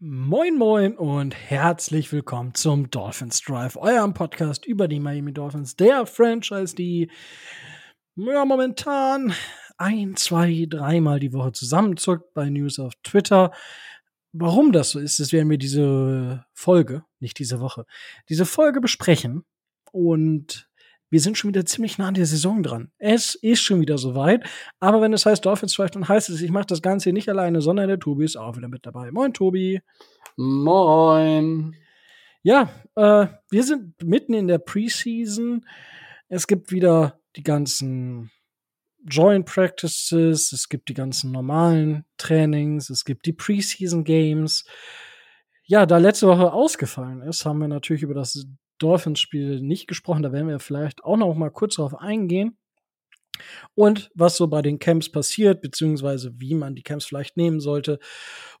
Moin Moin und herzlich willkommen zum Dolphins Drive, eurem Podcast über die Miami Dolphins, der Franchise, die ja, momentan ein, zwei, dreimal die Woche zusammenzuckt bei News auf Twitter. Warum das so ist, das werden wir diese Folge, nicht diese Woche, diese Folge besprechen. Und wir sind schon wieder ziemlich nah an der Saison dran. Es ist schon wieder soweit. Aber wenn es heißt Dolphins Drive, dann heißt es, ich mache das Ganze nicht alleine, sondern der Tobi ist auch wieder mit dabei. Moin, Tobi. Moin. Ja, äh, wir sind mitten in der Preseason. Es gibt wieder die ganzen Joint Practices, es gibt die ganzen normalen Trainings, es gibt die Preseason Games. Ja, da letzte Woche ausgefallen ist, haben wir natürlich über das Dolphins-Spiel nicht gesprochen. Da werden wir vielleicht auch noch mal kurz darauf eingehen. Und was so bei den Camps passiert, beziehungsweise wie man die Camps vielleicht nehmen sollte,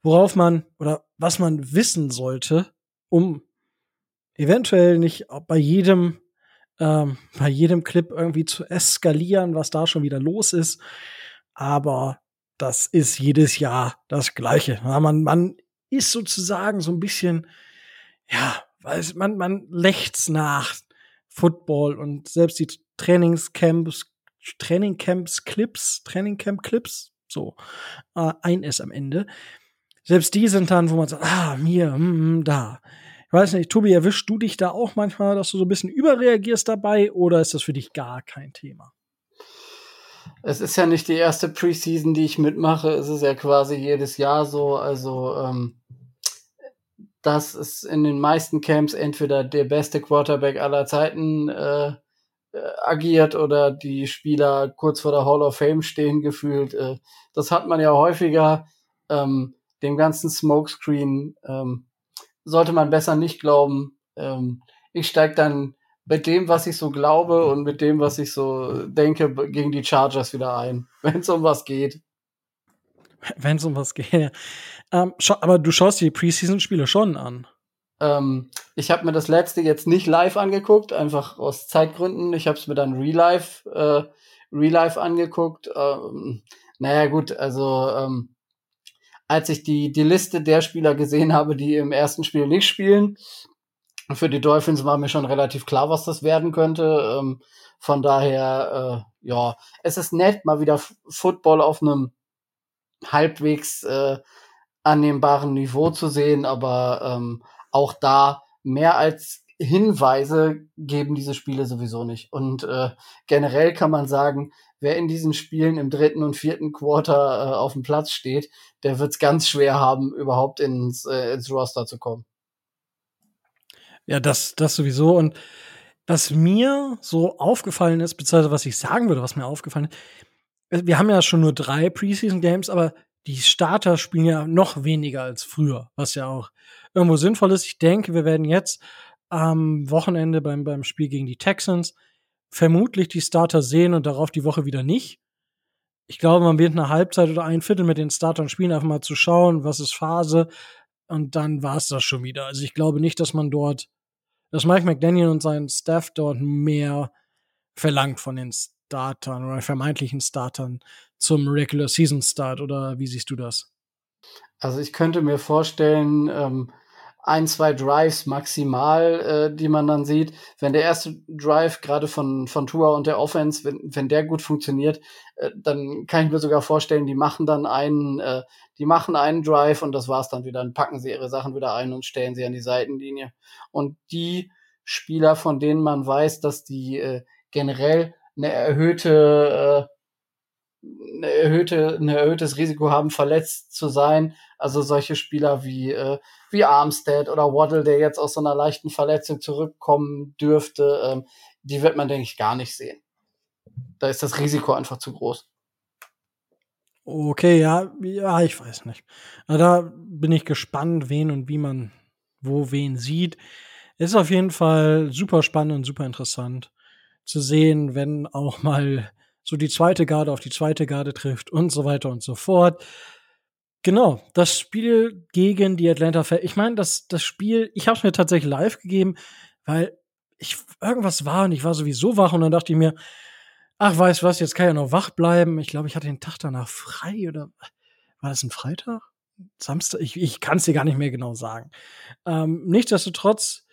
worauf man oder was man wissen sollte, um eventuell nicht bei jedem, ähm, bei jedem Clip irgendwie zu eskalieren, was da schon wieder los ist. Aber das ist jedes Jahr das Gleiche. Man, man ist sozusagen so ein bisschen, ja, weil man, man lächzt nach Football und selbst die Trainingscamps, Trainingcamps Clips, Trainingcamp Clips, so, äh, ein S am Ende. Selbst die sind dann, wo man sagt, ah, mir, mm, da. Ich weiß nicht, Tobi, erwischst du dich da auch manchmal, dass du so ein bisschen überreagierst dabei oder ist das für dich gar kein Thema? Es ist ja nicht die erste Preseason, die ich mitmache. Es ist ja quasi jedes Jahr so. Also ähm, dass es in den meisten Camps entweder der beste Quarterback aller Zeiten äh, äh, agiert oder die Spieler kurz vor der Hall of Fame stehen gefühlt. Äh, das hat man ja häufiger. Ähm, dem ganzen Smokescreen ähm, sollte man besser nicht glauben. Ähm, ich steige dann mit dem, was ich so glaube und mit dem, was ich so denke, gegen die Chargers wieder ein, wenn es um was geht. Wenn es um was geht. Ähm, aber du schaust die Preseason-Spiele schon an. Ähm, ich habe mir das letzte jetzt nicht live angeguckt, einfach aus Zeitgründen. Ich habe es mir dann Real Life, äh, Real Life angeguckt. Ähm, naja, gut, also ähm, als ich die, die Liste der Spieler gesehen habe, die im ersten Spiel nicht spielen, für die Dolphins war mir schon relativ klar, was das werden könnte. Ähm, von daher, äh, ja, es ist nett, mal wieder Football auf einem halbwegs äh, annehmbaren Niveau zu sehen, aber ähm, auch da mehr als Hinweise geben diese Spiele sowieso nicht. Und äh, generell kann man sagen, wer in diesen Spielen im dritten und vierten Quarter äh, auf dem Platz steht, der wird es ganz schwer haben, überhaupt ins, äh, ins Roster zu kommen. Ja, das, das sowieso. Und was mir so aufgefallen ist, beziehungsweise was ich sagen würde, was mir aufgefallen ist, wir haben ja schon nur drei Preseason Games, aber die Starter spielen ja noch weniger als früher, was ja auch irgendwo sinnvoll ist. Ich denke, wir werden jetzt am Wochenende beim, beim Spiel gegen die Texans vermutlich die Starter sehen und darauf die Woche wieder nicht. Ich glaube, man wird eine Halbzeit oder ein Viertel mit den Startern spielen, einfach mal zu schauen, was ist Phase. Und dann war es das schon wieder. Also ich glaube nicht, dass man dort, dass Mike McDaniel und sein Staff dort mehr verlangt von den Startern oder vermeintlichen Startern zum Regular Season Start oder wie siehst du das? Also ich könnte mir vorstellen, ähm, ein, zwei Drives maximal, äh, die man dann sieht. Wenn der erste Drive gerade von, von Tua und der Offense, wenn, wenn der gut funktioniert, äh, dann kann ich mir sogar vorstellen, die machen dann einen, äh, die machen einen Drive und das war's dann wieder. Dann packen sie ihre Sachen wieder ein und stellen sie an die Seitenlinie. Und die Spieler, von denen man weiß, dass die äh, generell eine erhöhte äh, eine erhöhte, ein erhöhtes Risiko haben, verletzt zu sein. Also solche Spieler wie, äh, wie Armstead oder Waddle, der jetzt aus so einer leichten Verletzung zurückkommen dürfte, ähm, die wird man, denke ich, gar nicht sehen. Da ist das Risiko einfach zu groß. Okay, ja, ja, ich weiß nicht. Da bin ich gespannt, wen und wie man wo wen sieht. ist auf jeden Fall super spannend und super interessant zu sehen, wenn auch mal so die zweite Garde auf die zweite Garde trifft und so weiter und so fort. Genau, das Spiel gegen die Atlanta Falcons. Ich meine, das, das Spiel, ich habe es mir tatsächlich live gegeben, weil ich irgendwas war und ich war sowieso wach und dann dachte ich mir, ach, weißt was, jetzt kann ich ja noch wach bleiben. Ich glaube, ich hatte den Tag danach frei oder war das ein Freitag? Samstag, ich, ich kann es dir gar nicht mehr genau sagen. Ähm, nichtsdestotrotz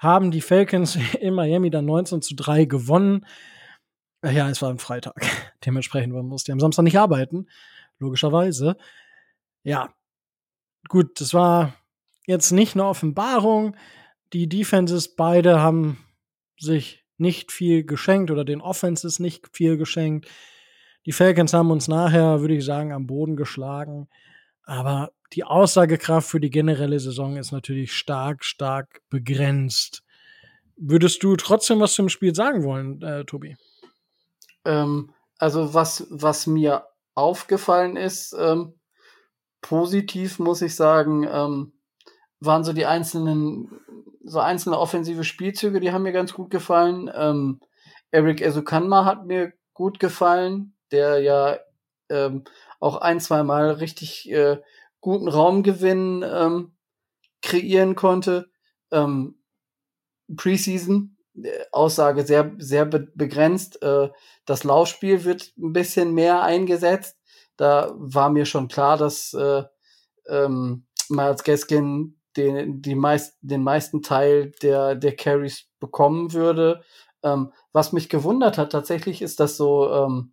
haben die Falcons in Miami dann 19 zu 3 gewonnen. Äh, ja, es war ein Freitag. Dementsprechend man musste am Samstag nicht arbeiten. Logischerweise. Ja. Gut, das war jetzt nicht eine Offenbarung. Die Defenses beide haben sich nicht viel geschenkt oder den Offenses nicht viel geschenkt. Die Falcons haben uns nachher, würde ich sagen, am Boden geschlagen. Aber die Aussagekraft für die generelle Saison ist natürlich stark, stark begrenzt. Würdest du trotzdem was zum Spiel sagen wollen, äh, Tobi? Ähm, also was, was mir aufgefallen ist, ähm, positiv muss ich sagen, ähm, waren so die einzelnen, so einzelne offensive Spielzüge, die haben mir ganz gut gefallen. Ähm, Eric Esukanma hat mir gut gefallen, der ja ähm, auch ein, zwei Mal richtig äh, guten Raumgewinn ähm, kreieren konnte. Ähm, Preseason, äh, Aussage sehr, sehr be begrenzt. Äh, das Laufspiel wird ein bisschen mehr eingesetzt. Da war mir schon klar, dass äh, ähm, Miles Gaskin den, die meist, den meisten Teil der, der Carries bekommen würde. Ähm, was mich gewundert hat tatsächlich ist, dass so ähm,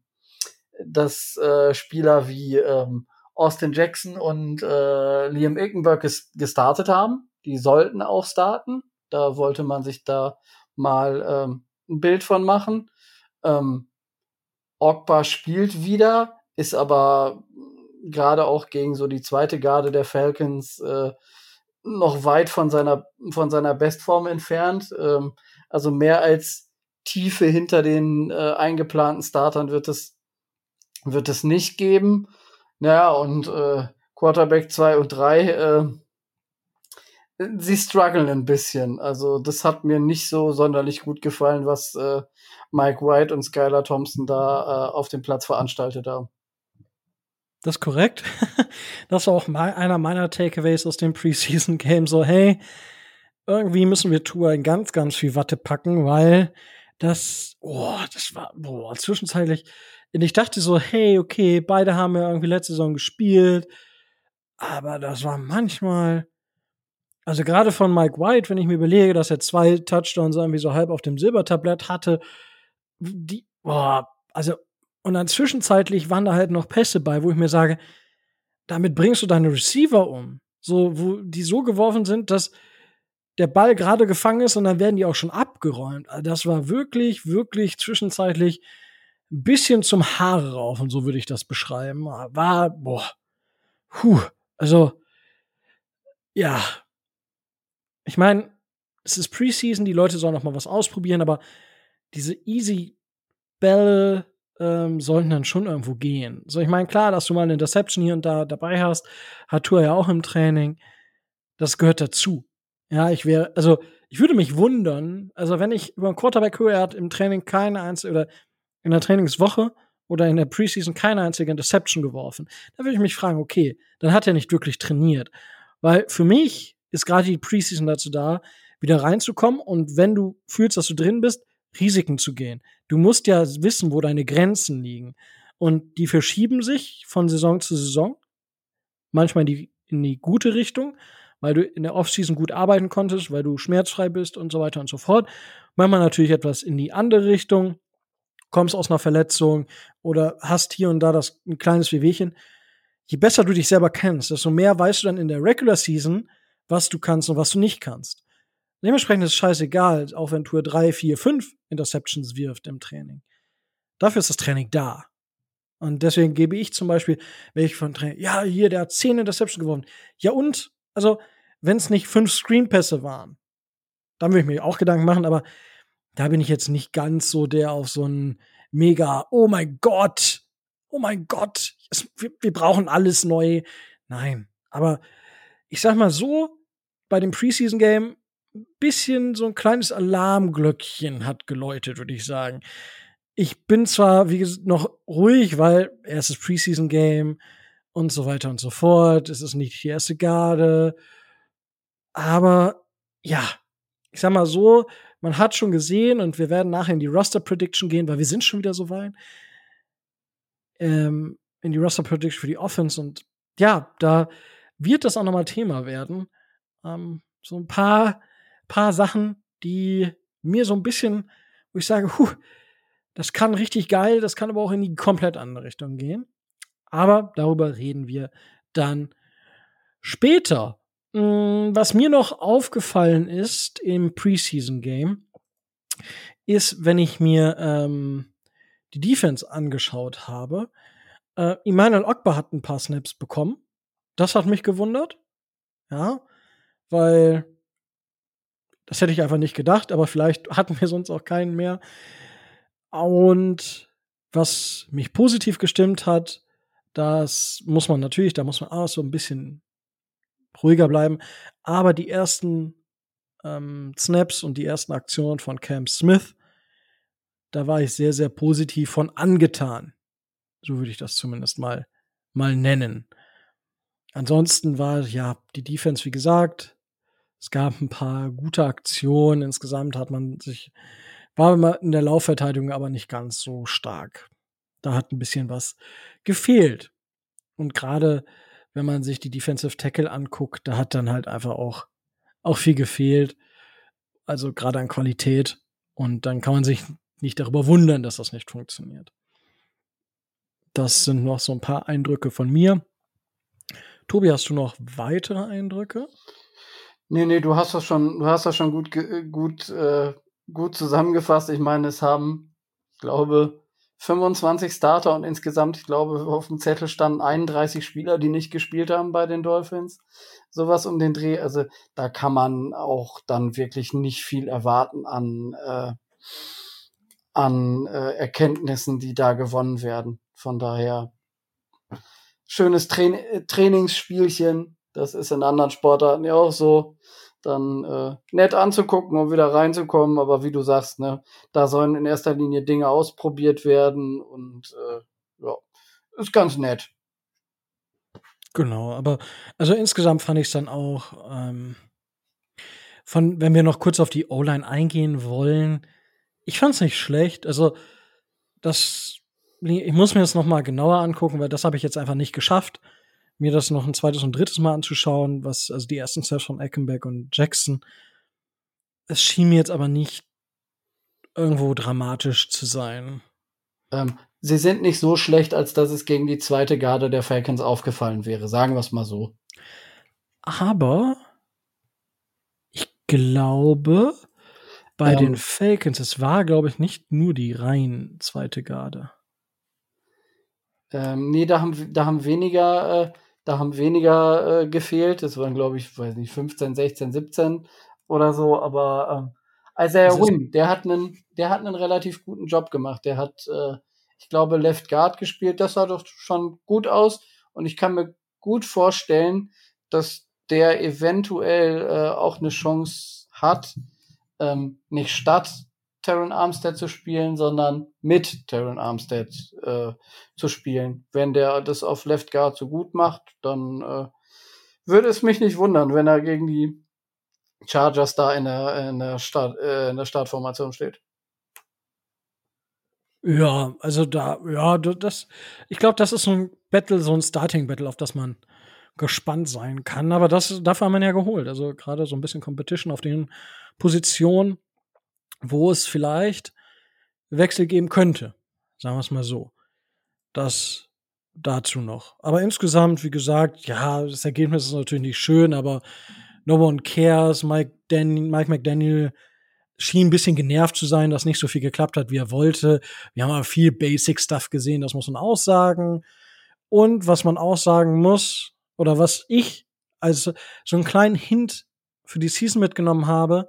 dass äh, Spieler wie ähm, Austin Jackson und äh, Liam Ickenberg ges gestartet haben. Die sollten auch starten. Da wollte man sich da mal ähm, ein Bild von machen. Ähm, Ogba spielt wieder, ist aber gerade auch gegen so die zweite Garde der Falcons äh, noch weit von seiner von seiner Bestform entfernt. Ähm, also mehr als Tiefe hinter den äh, eingeplanten Startern wird es wird es nicht geben. Naja, und äh, Quarterback 2 und 3, äh, sie strugglen ein bisschen. Also das hat mir nicht so sonderlich gut gefallen, was äh, Mike White und Skylar Thompson da äh, auf dem Platz veranstaltet haben. Das ist korrekt. Das war auch mal einer meiner Takeaways aus dem Preseason Game. So, hey, irgendwie müssen wir Tour in ganz, ganz viel Watte packen, weil das, oh, das war, boah, zwischenzeitlich und ich dachte so, hey, okay, beide haben ja irgendwie letzte Saison gespielt. Aber das war manchmal, also gerade von Mike White, wenn ich mir überlege, dass er zwei Touchdowns irgendwie so halb auf dem Silbertablett hatte, die, boah, also, und dann zwischenzeitlich waren da halt noch Pässe bei, wo ich mir sage, damit bringst du deine Receiver um. So, wo die so geworfen sind, dass der Ball gerade gefangen ist und dann werden die auch schon abgeräumt. Also das war wirklich, wirklich zwischenzeitlich ein bisschen zum Haare raufen, so würde ich das beschreiben. War, boah, puh, also, ja. Ich meine, es ist Preseason, die Leute sollen noch mal was ausprobieren, aber diese easy Bälle ähm, sollten dann schon irgendwo gehen. So, ich meine, klar, dass du mal eine Interception hier und da dabei hast, hat Tour ja auch im Training. Das gehört dazu. Ja, ich wäre, also, ich würde mich wundern, also wenn ich über einen Quarterback höre, er hat im Training keine einzige, oder in der Trainingswoche oder in der Preseason keine einzige Interception geworfen. Da würde ich mich fragen, okay, dann hat er nicht wirklich trainiert. Weil für mich ist gerade die Preseason dazu da, wieder reinzukommen und wenn du fühlst, dass du drin bist, Risiken zu gehen. Du musst ja wissen, wo deine Grenzen liegen. Und die verschieben sich von Saison zu Saison. Manchmal in die, in die gute Richtung, weil du in der Offseason gut arbeiten konntest, weil du schmerzfrei bist und so weiter und so fort. Manchmal natürlich etwas in die andere Richtung, kommst aus einer Verletzung oder hast hier und da das ein kleines Wehwehchen. Je besser du dich selber kennst, desto mehr weißt du dann in der Regular Season, was du kannst und was du nicht kannst. Dementsprechend ist es scheißegal, auch wenn Tour 3, 4, 5 Interceptions wirft im Training. Dafür ist das Training da. Und deswegen gebe ich zum Beispiel, ich von Training, ja, hier, der hat 10 Interceptions gewonnen. Ja, und? Also, wenn es nicht fünf Screenpässe waren, dann würde ich mir auch Gedanken machen, aber da bin ich jetzt nicht ganz so der auf so ein mega, oh mein Gott, oh mein Gott, es, wir, wir brauchen alles neu. Nein, aber ich sag mal so, bei dem Preseason Game bisschen so ein kleines Alarmglöckchen hat geläutet, würde ich sagen. Ich bin zwar, wie gesagt, noch ruhig, weil erstes Preseason Game und so weiter und so fort. Es ist nicht die erste Garde. Aber ja, ich sag mal so, man hat schon gesehen und wir werden nachher in die Roster Prediction gehen, weil wir sind schon wieder so weit. Ähm, in die Roster Prediction für die Offense und ja, da wird das auch nochmal Thema werden. Ähm, so ein paar, paar Sachen, die mir so ein bisschen, wo ich sage, huh, das kann richtig geil, das kann aber auch in die komplett andere Richtung gehen. Aber darüber reden wir dann später. Mm, was mir noch aufgefallen ist im Preseason Game, ist, wenn ich mir ähm, die Defense angeschaut habe, äh, Emmanuel Ogba hat ein paar Snaps bekommen. Das hat mich gewundert. Ja, weil das hätte ich einfach nicht gedacht, aber vielleicht hatten wir sonst auch keinen mehr. Und was mich positiv gestimmt hat, das muss man natürlich, da muss man auch so ein bisschen ruhiger bleiben. Aber die ersten ähm, Snaps und die ersten Aktionen von Cam Smith, da war ich sehr, sehr positiv von angetan. So würde ich das zumindest mal, mal nennen. Ansonsten war ja die Defense, wie gesagt, es gab ein paar gute Aktionen. Insgesamt hat man sich, war in der Laufverteidigung aber nicht ganz so stark. Da hat ein bisschen was gefehlt. Und gerade wenn man sich die Defensive Tackle anguckt, da hat dann halt einfach auch, auch viel gefehlt. Also gerade an Qualität. Und dann kann man sich nicht darüber wundern, dass das nicht funktioniert. Das sind noch so ein paar Eindrücke von mir. Tobi, hast du noch weitere Eindrücke? Nee, nee, du hast das schon, du hast das schon gut, gut, äh, gut zusammengefasst. Ich meine, es haben, ich glaube, 25 Starter und insgesamt, ich glaube, auf dem Zettel standen 31 Spieler, die nicht gespielt haben bei den Dolphins. Sowas um den Dreh. Also da kann man auch dann wirklich nicht viel erwarten an, äh, an äh, Erkenntnissen, die da gewonnen werden. Von daher schönes Tra Trainingsspielchen. Das ist in anderen Sportarten ja auch so dann äh, nett anzugucken und wieder reinzukommen. Aber wie du sagst, ne, da sollen in erster Linie Dinge ausprobiert werden und äh, ja, ist ganz nett. Genau, aber also insgesamt fand ich es dann auch ähm, von, wenn wir noch kurz auf die O-Line eingehen wollen, ich fand es nicht schlecht. Also das, ich muss mir das noch mal genauer angucken, weil das habe ich jetzt einfach nicht geschafft mir das noch ein zweites und drittes Mal anzuschauen, was, also die ersten Sets von Eckenberg und Jackson. Es schien mir jetzt aber nicht irgendwo dramatisch zu sein. Ähm, sie sind nicht so schlecht, als dass es gegen die zweite Garde der Falcons aufgefallen wäre, sagen wir es mal so. Aber ich glaube, bei ähm, den Falcons, es war, glaube ich, nicht nur die rein zweite Garde. Ähm, nee, da haben, da haben weniger äh, da haben weniger äh, gefehlt. Das waren, glaube ich, weiß nicht, 15, 16, 17 oder so. Aber ähm, Isaiah Wynn, der hat einen, der hat einen relativ guten Job gemacht. Der hat, äh, ich glaube, Left Guard gespielt. Das sah doch schon gut aus. Und ich kann mir gut vorstellen, dass der eventuell äh, auch eine Chance hat, ähm, nicht statt Terran Armstead zu spielen, sondern mit Terran Armstead äh, zu spielen. Wenn der das auf Left Guard so gut macht, dann äh, würde es mich nicht wundern, wenn er gegen die Chargers da in der, in der, Start, äh, in der Startformation steht. Ja, also da, ja, das, ich glaube, das ist so ein Battle, so ein Starting-Battle, auf das man gespannt sein kann. Aber das, dafür haben wir ja geholt. Also gerade so ein bisschen Competition auf den Positionen wo es vielleicht Wechsel geben könnte. Sagen wir es mal so. Das dazu noch. Aber insgesamt, wie gesagt, ja, das Ergebnis ist natürlich nicht schön, aber no one cares. Mike, Dan Mike McDaniel schien ein bisschen genervt zu sein, dass nicht so viel geklappt hat, wie er wollte. Wir haben aber viel Basic Stuff gesehen, das muss man auch sagen. Und was man auch sagen muss, oder was ich als so einen kleinen Hint für die Season mitgenommen habe,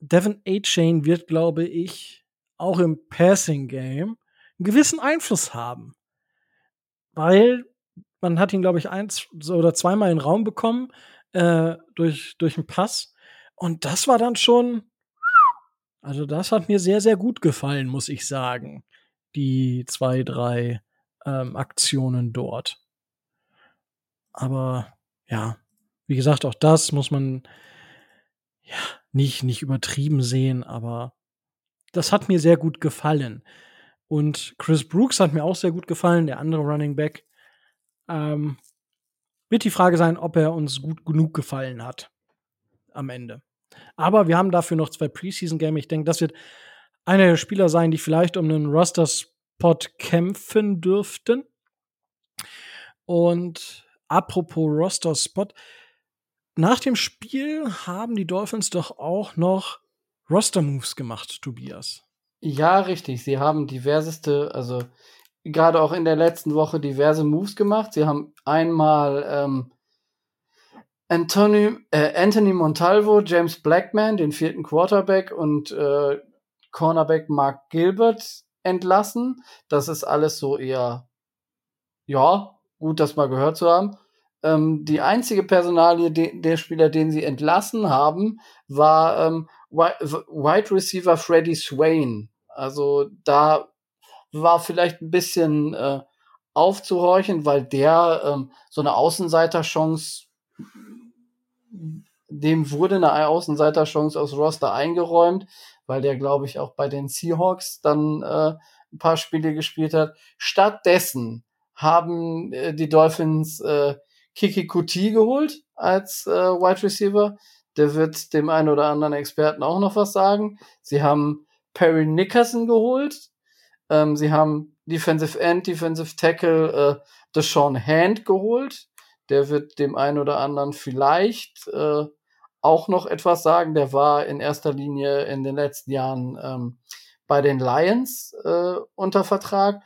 Devin A. Chain wird, glaube ich, auch im Passing Game einen gewissen Einfluss haben. Weil man hat ihn, glaube ich, eins oder zweimal in den Raum bekommen äh, durch, durch einen Pass. Und das war dann schon, also das hat mir sehr, sehr gut gefallen, muss ich sagen. Die zwei, drei ähm, Aktionen dort. Aber ja, wie gesagt, auch das muss man ja nicht, nicht übertrieben sehen, aber das hat mir sehr gut gefallen. Und Chris Brooks hat mir auch sehr gut gefallen, der andere Running Back. Ähm, wird die Frage sein, ob er uns gut genug gefallen hat am Ende. Aber wir haben dafür noch zwei Preseason-Game. Ich denke, das wird einer der Spieler sein, die vielleicht um einen Roster-Spot kämpfen dürften. Und apropos Roster-Spot, nach dem Spiel haben die Dolphins doch auch noch Roster-Moves gemacht, Tobias. Ja, richtig. Sie haben diverseste, also gerade auch in der letzten Woche diverse Moves gemacht. Sie haben einmal ähm, Anthony, äh, Anthony Montalvo, James Blackman, den vierten Quarterback und äh, Cornerback Mark Gilbert entlassen. Das ist alles so eher, ja, gut, das mal gehört zu haben. Ähm, die einzige Personalie de der Spieler, den sie entlassen haben, war ähm, Wide Receiver Freddie Swain. Also da war vielleicht ein bisschen äh, aufzuhorchen, weil der ähm, so eine Außenseiterchance, dem wurde eine Außenseiterchance aus Roster eingeräumt, weil der, glaube ich, auch bei den Seahawks dann äh, ein paar Spiele gespielt hat. Stattdessen haben äh, die Dolphins äh, Kiki Kuti geholt als äh, Wide Receiver. Der wird dem einen oder anderen Experten auch noch was sagen. Sie haben Perry Nickerson geholt. Ähm, sie haben Defensive End, Defensive Tackle äh, Deshaun Hand geholt. Der wird dem einen oder anderen vielleicht äh, auch noch etwas sagen. Der war in erster Linie in den letzten Jahren ähm, bei den Lions äh, unter Vertrag.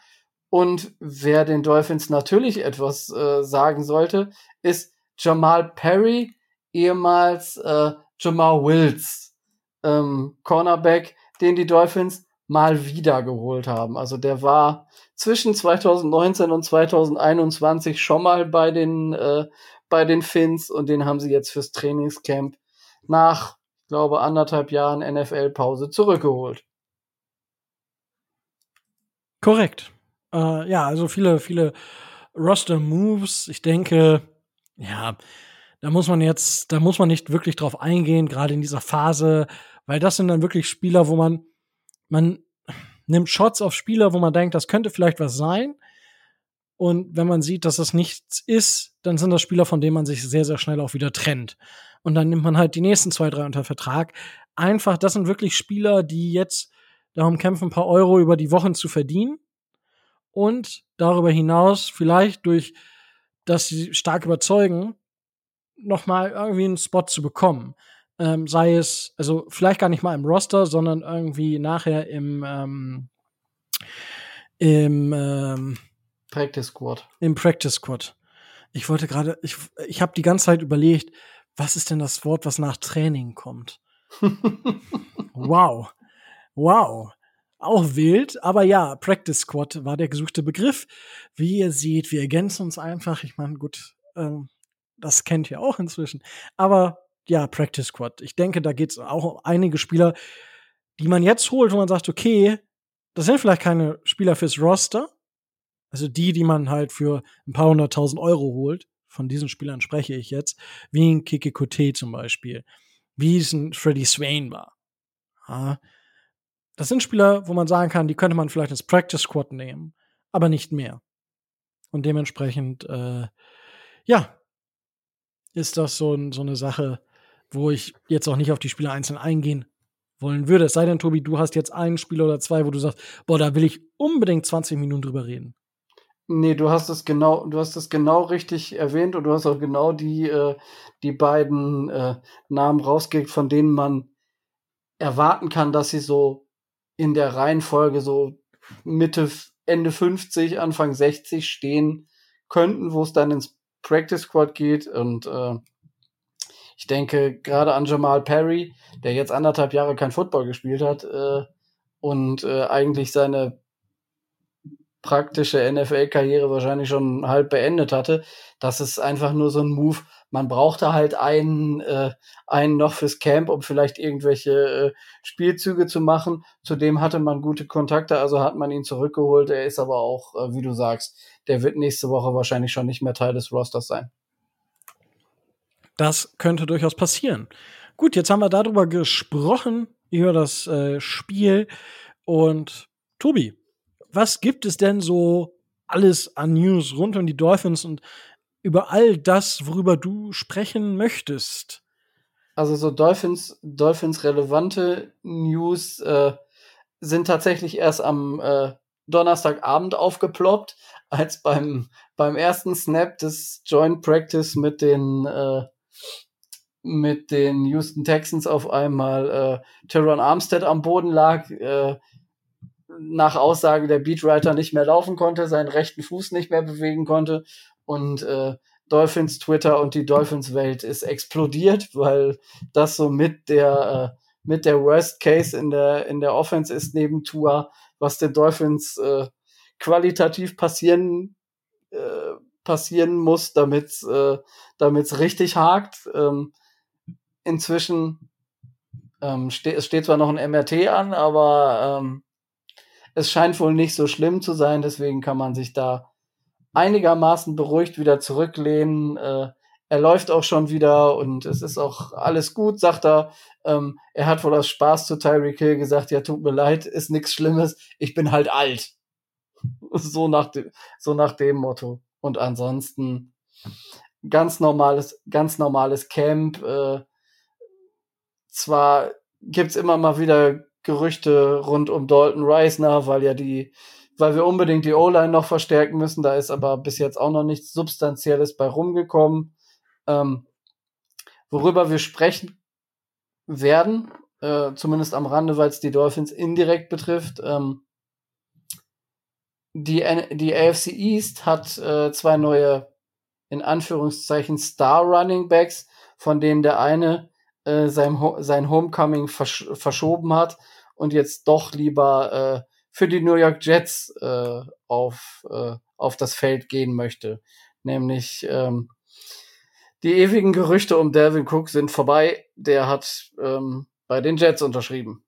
Und wer den Dolphins natürlich etwas äh, sagen sollte, ist Jamal Perry, ehemals äh, Jamal Wills, ähm, Cornerback, den die Dolphins mal wieder geholt haben. Also der war zwischen 2019 und 2021 schon mal bei den äh, bei den Finns und den haben sie jetzt fürs Trainingscamp nach, glaube, anderthalb Jahren NFL-Pause zurückgeholt. Korrekt. Äh, ja, also viele, viele Roster-Moves. Ich denke, ja, da muss man jetzt, da muss man nicht wirklich drauf eingehen, gerade in dieser Phase, weil das sind dann wirklich Spieler, wo man, man nimmt Shots auf Spieler, wo man denkt, das könnte vielleicht was sein. Und wenn man sieht, dass das nichts ist, dann sind das Spieler, von denen man sich sehr, sehr schnell auch wieder trennt. Und dann nimmt man halt die nächsten zwei, drei unter Vertrag. Einfach, das sind wirklich Spieler, die jetzt darum kämpfen, ein paar Euro über die Wochen zu verdienen. Und darüber hinaus vielleicht durch, dass sie stark überzeugen, nochmal irgendwie einen Spot zu bekommen. Ähm, sei es, also vielleicht gar nicht mal im Roster, sondern irgendwie nachher im, ähm, im ähm, Practice Squad. Im Practice Squad. Ich wollte gerade, ich, ich habe die ganze Zeit überlegt, was ist denn das Wort, was nach Training kommt? wow. Wow. Auch wild, aber ja, Practice Squad war der gesuchte Begriff. Wie ihr seht, wir ergänzen uns einfach. Ich meine, gut, ähm, das kennt ihr auch inzwischen. Aber ja, Practice Squad. Ich denke, da geht es auch um einige Spieler, die man jetzt holt, wo man sagt, okay, das sind vielleicht keine Spieler fürs Roster. Also die, die man halt für ein paar hunderttausend Euro holt. Von diesen Spielern spreche ich jetzt. Wie ein Kike Kote zum Beispiel. Wie es ein Freddy Swain war. Ja. Das sind Spieler, wo man sagen kann, die könnte man vielleicht ins Practice Squad nehmen. Aber nicht mehr. Und dementsprechend, äh, ja, ist das so, so eine Sache, wo ich jetzt auch nicht auf die Spieler einzeln eingehen wollen würde. Es sei denn, Tobi, du hast jetzt einen Spieler oder zwei, wo du sagst, boah, da will ich unbedingt 20 Minuten drüber reden. Nee, du hast es genau, du hast es genau richtig erwähnt und du hast auch genau die, äh, die beiden äh, Namen rausgekriegt, von denen man erwarten kann, dass sie so in der Reihenfolge so Mitte, Ende 50, Anfang 60 stehen könnten, wo es dann ins Practice Squad geht und äh, ich denke gerade an Jamal Perry, der jetzt anderthalb Jahre kein Football gespielt hat äh, und äh, eigentlich seine praktische NFL-Karriere wahrscheinlich schon halb beendet hatte. Das ist einfach nur so ein Move. Man brauchte halt einen, äh, einen noch fürs Camp, um vielleicht irgendwelche äh, Spielzüge zu machen. Zudem hatte man gute Kontakte, also hat man ihn zurückgeholt. Er ist aber auch, äh, wie du sagst, der wird nächste Woche wahrscheinlich schon nicht mehr Teil des Rosters sein. Das könnte durchaus passieren. Gut, jetzt haben wir darüber gesprochen, über das äh, Spiel. Und Tobi, was gibt es denn so alles an News rund um die Dolphins? Und über all das, worüber du sprechen möchtest. Also so Dolphins, Dolphins relevante News äh, sind tatsächlich erst am äh, Donnerstagabend aufgeploppt, als beim, beim ersten Snap des Joint Practice mit den, äh, mit den Houston Texans auf einmal äh, Teron Armstead am Boden lag, äh, nach Aussage der Beatwriter nicht mehr laufen konnte, seinen rechten Fuß nicht mehr bewegen konnte und äh, Dolphins Twitter und die Dolphins Welt ist explodiert, weil das so mit der äh, mit der Worst Case in der in der Offense ist neben Tua, was den Dolphins äh, qualitativ passieren äh, passieren muss, damit äh, damit's richtig hakt. Ähm, inzwischen ähm, ste es steht zwar noch ein MRT an, aber ähm, es scheint wohl nicht so schlimm zu sein, deswegen kann man sich da einigermaßen beruhigt wieder zurücklehnen. Äh, er läuft auch schon wieder und es ist auch alles gut, sagt er. Ähm, er hat wohl aus Spaß zu Tyreek Hill gesagt, ja, tut mir leid, ist nichts Schlimmes, ich bin halt alt. So nach, dem, so nach dem Motto. Und ansonsten ganz normales, ganz normales Camp. Äh, zwar gibt's immer mal wieder Gerüchte rund um Dalton Reisner, weil ja die, weil wir unbedingt die O-Line noch verstärken müssen. Da ist aber bis jetzt auch noch nichts Substanzielles bei rumgekommen. Ähm, worüber wir sprechen werden, äh, zumindest am Rande, weil es die Dolphins indirekt betrifft. Ähm, die, die AFC East hat äh, zwei neue, in Anführungszeichen, Star Running Backs, von denen der eine äh, sein, sein Homecoming versch verschoben hat und jetzt doch lieber äh, für die New York Jets äh, auf, äh, auf das Feld gehen möchte. Nämlich ähm, die ewigen Gerüchte um Delvin Cook sind vorbei. Der hat ähm, bei den Jets unterschrieben.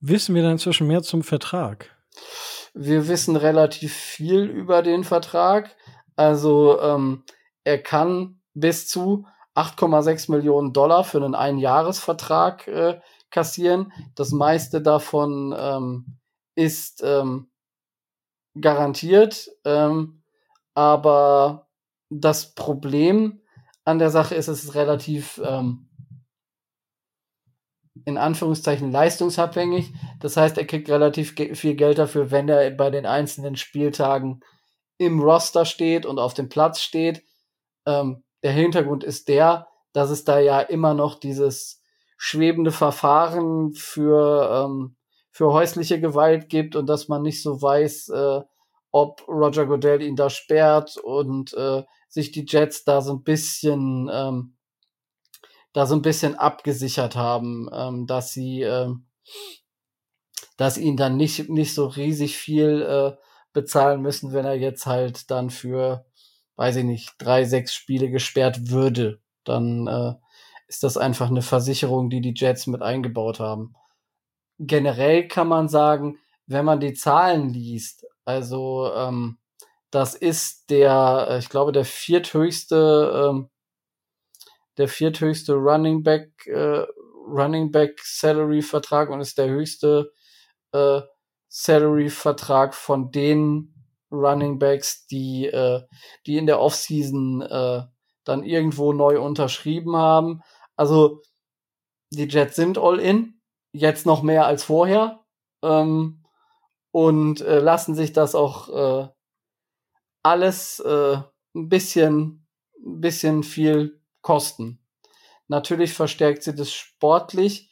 Wissen wir dann inzwischen mehr zum Vertrag? Wir wissen relativ viel über den Vertrag. Also ähm, er kann bis zu 8,6 Millionen Dollar für einen Einjahresvertrag äh, kassieren. Das meiste davon ähm, ist ähm, garantiert. Ähm, aber das Problem an der Sache ist, es ist relativ ähm, in Anführungszeichen leistungsabhängig. Das heißt, er kriegt relativ ge viel Geld dafür, wenn er bei den einzelnen Spieltagen im Roster steht und auf dem Platz steht. Ähm, der Hintergrund ist der, dass es da ja immer noch dieses schwebende Verfahren für, ähm, für häusliche Gewalt gibt und dass man nicht so weiß, äh, ob Roger Goodell ihn da sperrt und äh, sich die Jets da so ein bisschen ähm, da so ein bisschen abgesichert haben, ähm, dass sie ähm, dass ihn dann nicht nicht so riesig viel äh, bezahlen müssen, wenn er jetzt halt dann für weiß ich nicht drei sechs Spiele gesperrt würde, dann äh, ist das einfach eine Versicherung, die die Jets mit eingebaut haben. Generell kann man sagen, wenn man die Zahlen liest, also ähm, das ist der, äh, ich glaube, der vierthöchste, ähm, der vierthöchste Running Back, äh, Running Back Salary Vertrag und ist der höchste äh, Salary Vertrag von den Running Backs, die, äh, die in der Offseason äh, dann irgendwo neu unterschrieben haben. Also die Jets sind all in, jetzt noch mehr als vorher ähm, und äh, lassen sich das auch äh, alles äh, ein bisschen, ein bisschen viel kosten. Natürlich verstärkt sie das sportlich,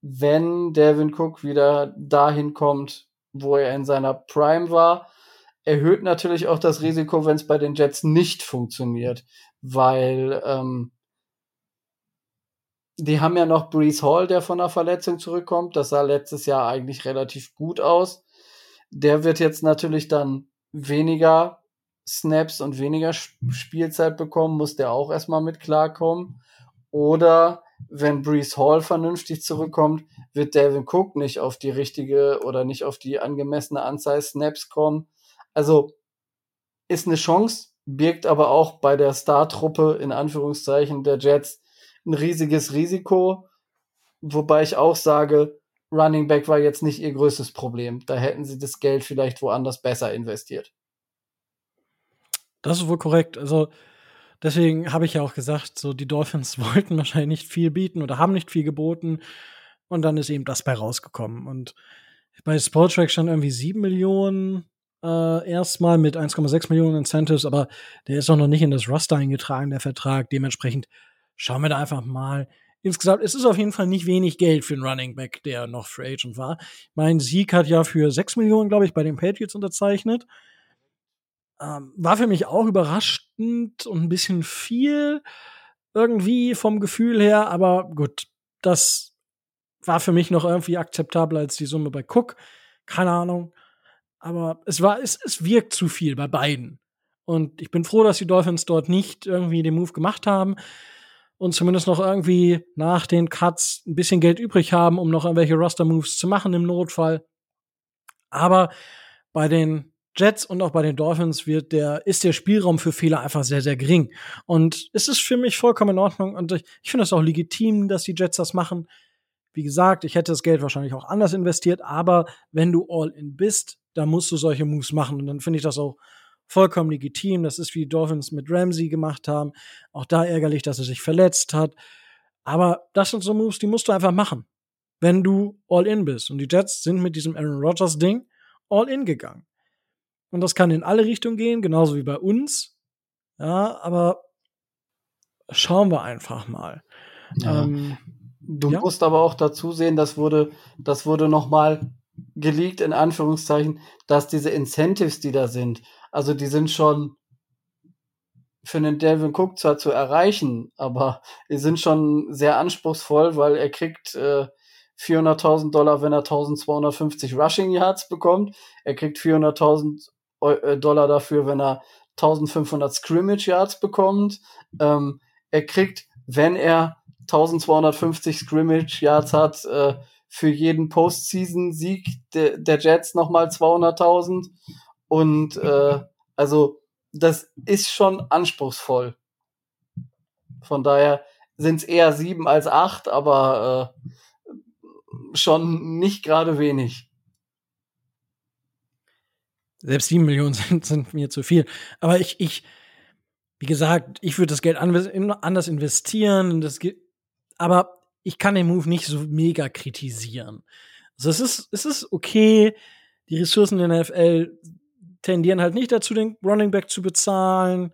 wenn Devin Cook wieder dahin kommt, wo er in seiner Prime war. Erhöht natürlich auch das Risiko, wenn es bei den Jets nicht funktioniert, weil ähm, die haben ja noch Brees Hall, der von einer Verletzung zurückkommt. Das sah letztes Jahr eigentlich relativ gut aus. Der wird jetzt natürlich dann weniger Snaps und weniger Spielzeit bekommen, muss der auch erstmal mit klarkommen. Oder wenn Brees Hall vernünftig zurückkommt, wird Devin Cook nicht auf die richtige oder nicht auf die angemessene Anzahl Snaps kommen. Also ist eine Chance, birgt aber auch bei der Startruppe in Anführungszeichen der Jets ein riesiges Risiko. Wobei ich auch sage, Running Back war jetzt nicht ihr größtes Problem. Da hätten sie das Geld vielleicht woanders besser investiert. das ist wohl korrekt. Also deswegen habe ich ja auch gesagt, so die Dolphins wollten wahrscheinlich nicht viel bieten oder haben nicht viel geboten. Und dann ist eben das bei rausgekommen. Und bei Sportrack schon irgendwie sieben Millionen äh, erstmal mit 1,6 Millionen Incentives, aber der ist auch noch nicht in das Roster eingetragen, der Vertrag. Dementsprechend schauen wir da einfach mal. Insgesamt, es ist auf jeden Fall nicht wenig Geld für einen Running Back, der noch Free Agent war. Mein Sieg hat ja für 6 Millionen, glaube ich, bei den Patriots unterzeichnet. Ähm, war für mich auch überraschend und ein bisschen viel irgendwie vom Gefühl her, aber gut, das war für mich noch irgendwie akzeptabler als die Summe bei Cook. Keine Ahnung. Aber es war, es, es wirkt zu viel bei beiden. Und ich bin froh, dass die Dolphins dort nicht irgendwie den Move gemacht haben und zumindest noch irgendwie nach den Cuts ein bisschen Geld übrig haben, um noch irgendwelche Roster-Moves zu machen im Notfall. Aber bei den Jets und auch bei den Dolphins wird der, ist der Spielraum für Fehler einfach sehr, sehr gering. Und es ist für mich vollkommen in Ordnung und ich, ich finde es auch legitim, dass die Jets das machen. Wie gesagt, ich hätte das Geld wahrscheinlich auch anders investiert, aber wenn du all in bist, dann musst du solche Moves machen. Und dann finde ich das auch vollkommen legitim. Das ist wie die Dolphins mit Ramsey gemacht haben. Auch da ärgerlich, dass er sich verletzt hat. Aber das sind so Moves, die musst du einfach machen, wenn du all in bist. Und die Jets sind mit diesem Aaron Rodgers Ding all in gegangen. Und das kann in alle Richtungen gehen, genauso wie bei uns. Ja, aber schauen wir einfach mal. Ja. Ähm, du ja? musst aber auch dazu sehen, das wurde, das wurde noch mal geleakt, in Anführungszeichen, dass diese Incentives, die da sind, also die sind schon für einen Delvin Cook zwar zu erreichen, aber die sind schon sehr anspruchsvoll, weil er kriegt äh, 400.000 Dollar, wenn er 1250 Rushing Yards bekommt. Er kriegt 400.000 äh, Dollar dafür, wenn er 1500 Scrimmage Yards bekommt. Ähm, er kriegt, wenn er 1250 Scrimmage Yards hat, äh, für jeden Postseason-Sieg de der Jets nochmal 200.000. Und äh, also das ist schon anspruchsvoll. Von daher sind es eher sieben als acht, aber äh, schon nicht gerade wenig. Selbst sieben Millionen sind, sind mir zu viel. Aber ich, ich, wie gesagt, ich würde das Geld anders investieren. Das, aber ich kann den Move nicht so mega kritisieren. Also es ist, es ist okay. Die Ressourcen in der NFL tendieren halt nicht dazu, den Running Back zu bezahlen.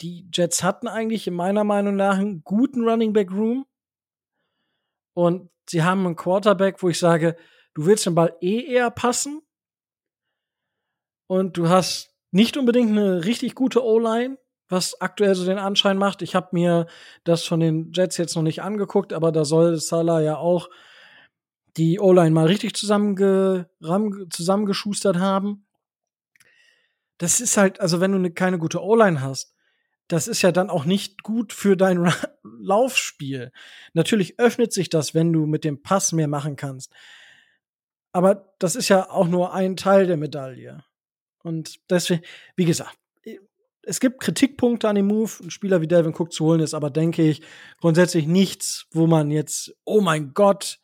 Die Jets hatten eigentlich in meiner Meinung nach einen guten Running Back Room. Und sie haben einen Quarterback, wo ich sage, du willst den Ball eh eher passen. Und du hast nicht unbedingt eine richtig gute O-Line was aktuell so den Anschein macht. Ich habe mir das von den Jets jetzt noch nicht angeguckt, aber da soll Salah ja auch die O-Line mal richtig zusammenge zusammengeschustert haben. Das ist halt, also wenn du ne, keine gute O-Line hast, das ist ja dann auch nicht gut für dein Ra Laufspiel. Natürlich öffnet sich das, wenn du mit dem Pass mehr machen kannst. Aber das ist ja auch nur ein Teil der Medaille. Und deswegen, wie gesagt, es gibt Kritikpunkte an dem Move, einen Spieler wie Delvin Cook zu holen, ist aber, denke ich, grundsätzlich nichts, wo man jetzt, oh mein Gott,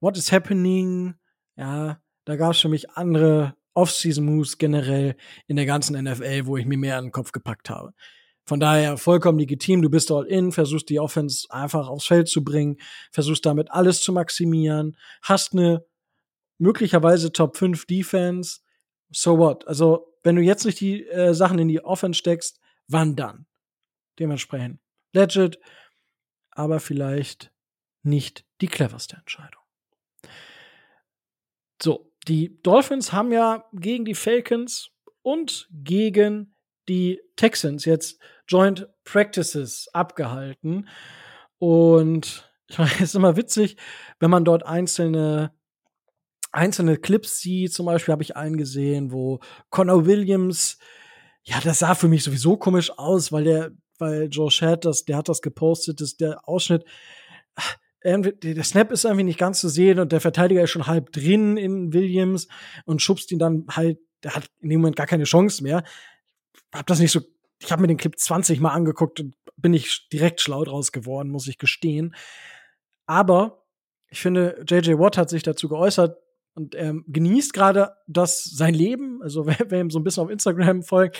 what is happening? Ja, da gab es für mich andere Off-Season-Moves generell in der ganzen NFL, wo ich mir mehr an den Kopf gepackt habe. Von daher vollkommen legitim, du bist all in, versuchst die Offense einfach aufs Feld zu bringen, versuchst damit alles zu maximieren, hast eine möglicherweise Top 5 Defense, so what? Also wenn du jetzt nicht die äh, Sachen in die Offense steckst, wann dann? Dementsprechend legit, aber vielleicht nicht die cleverste Entscheidung. So, die Dolphins haben ja gegen die Falcons und gegen die Texans jetzt Joint Practices abgehalten. Und ich meine, es ist immer witzig, wenn man dort einzelne einzelne Clips sieht, zum Beispiel habe ich einen gesehen, wo Connor Williams, ja, das sah für mich sowieso komisch aus, weil der, weil Joe Shad das, der hat das gepostet, dass der Ausschnitt, der Snap ist irgendwie nicht ganz zu sehen und der Verteidiger ist schon halb drin in Williams und schubst ihn dann halt, der hat in dem Moment gar keine Chance mehr. Hab das nicht so, ich habe mir den Clip 20 mal angeguckt und bin ich direkt schlau draus geworden, muss ich gestehen. Aber ich finde, JJ Watt hat sich dazu geäußert, und er genießt gerade das sein Leben. Also wer, wer ihm so ein bisschen auf Instagram folgt,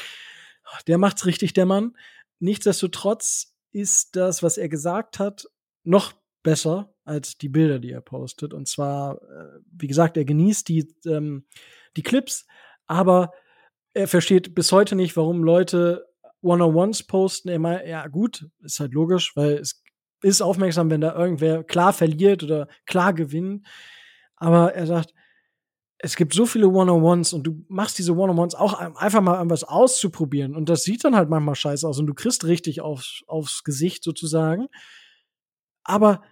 der macht's richtig, der Mann. Nichtsdestotrotz ist das, was er gesagt hat, noch besser als die Bilder, die er postet. Und zwar, äh, wie gesagt, er genießt die, ähm, die Clips, aber er versteht bis heute nicht, warum Leute One-on-Ones posten. Er meint, ja gut, ist halt logisch, weil es ist aufmerksam, wenn da irgendwer klar verliert oder klar gewinnt. Aber er sagt, es gibt so viele One-on-Ones und du machst diese One-on-Ones auch einfach mal was auszuprobieren. Und das sieht dann halt manchmal scheiße aus und du kriegst richtig aufs, aufs Gesicht sozusagen. Aber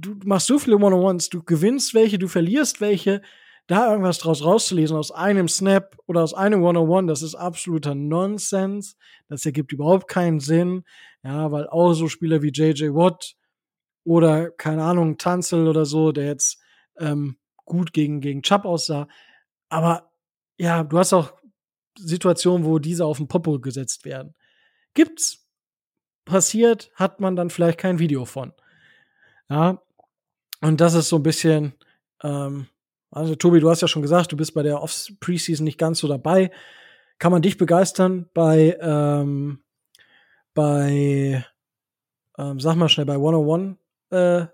du machst so viele One-on-Ones, du gewinnst welche, du verlierst welche. Da irgendwas draus rauszulesen aus einem Snap oder aus einem One-on-One, das ist absoluter Nonsens. Das ergibt überhaupt keinen Sinn. Ja, weil auch so Spieler wie JJ Watt oder, keine Ahnung, Tanzel oder so, der jetzt ähm, gut gegen, gegen Chubb aussah. Aber ja, du hast auch Situationen, wo diese auf den Popo gesetzt werden. Gibt's. Passiert, hat man dann vielleicht kein Video von. Ja. Und das ist so ein bisschen, ähm, also Tobi, du hast ja schon gesagt, du bist bei der Off-Preseason nicht ganz so dabei. Kann man dich begeistern bei, ähm, bei, ähm, sag mal schnell, bei 101 äh?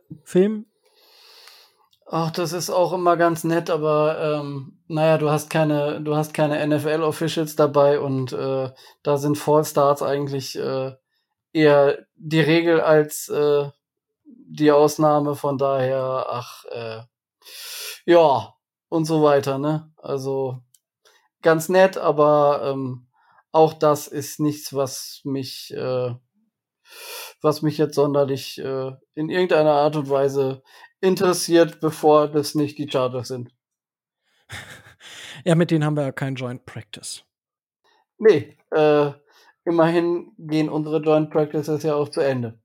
Ach, das ist auch immer ganz nett, aber ähm, naja, du hast keine, du hast keine NFL-Officials dabei und äh, da sind Fallstarts eigentlich äh, eher die Regel als äh, die Ausnahme. Von daher, ach, äh, ja, und so weiter, ne? Also ganz nett, aber ähm, auch das ist nichts, was mich, äh, was mich jetzt sonderlich äh, in irgendeiner Art und Weise interessiert, bevor das nicht die Chargers sind. Ja, mit denen haben wir ja kein Joint Practice. Nee, äh, immerhin gehen unsere Joint Practices ja auch zu Ende.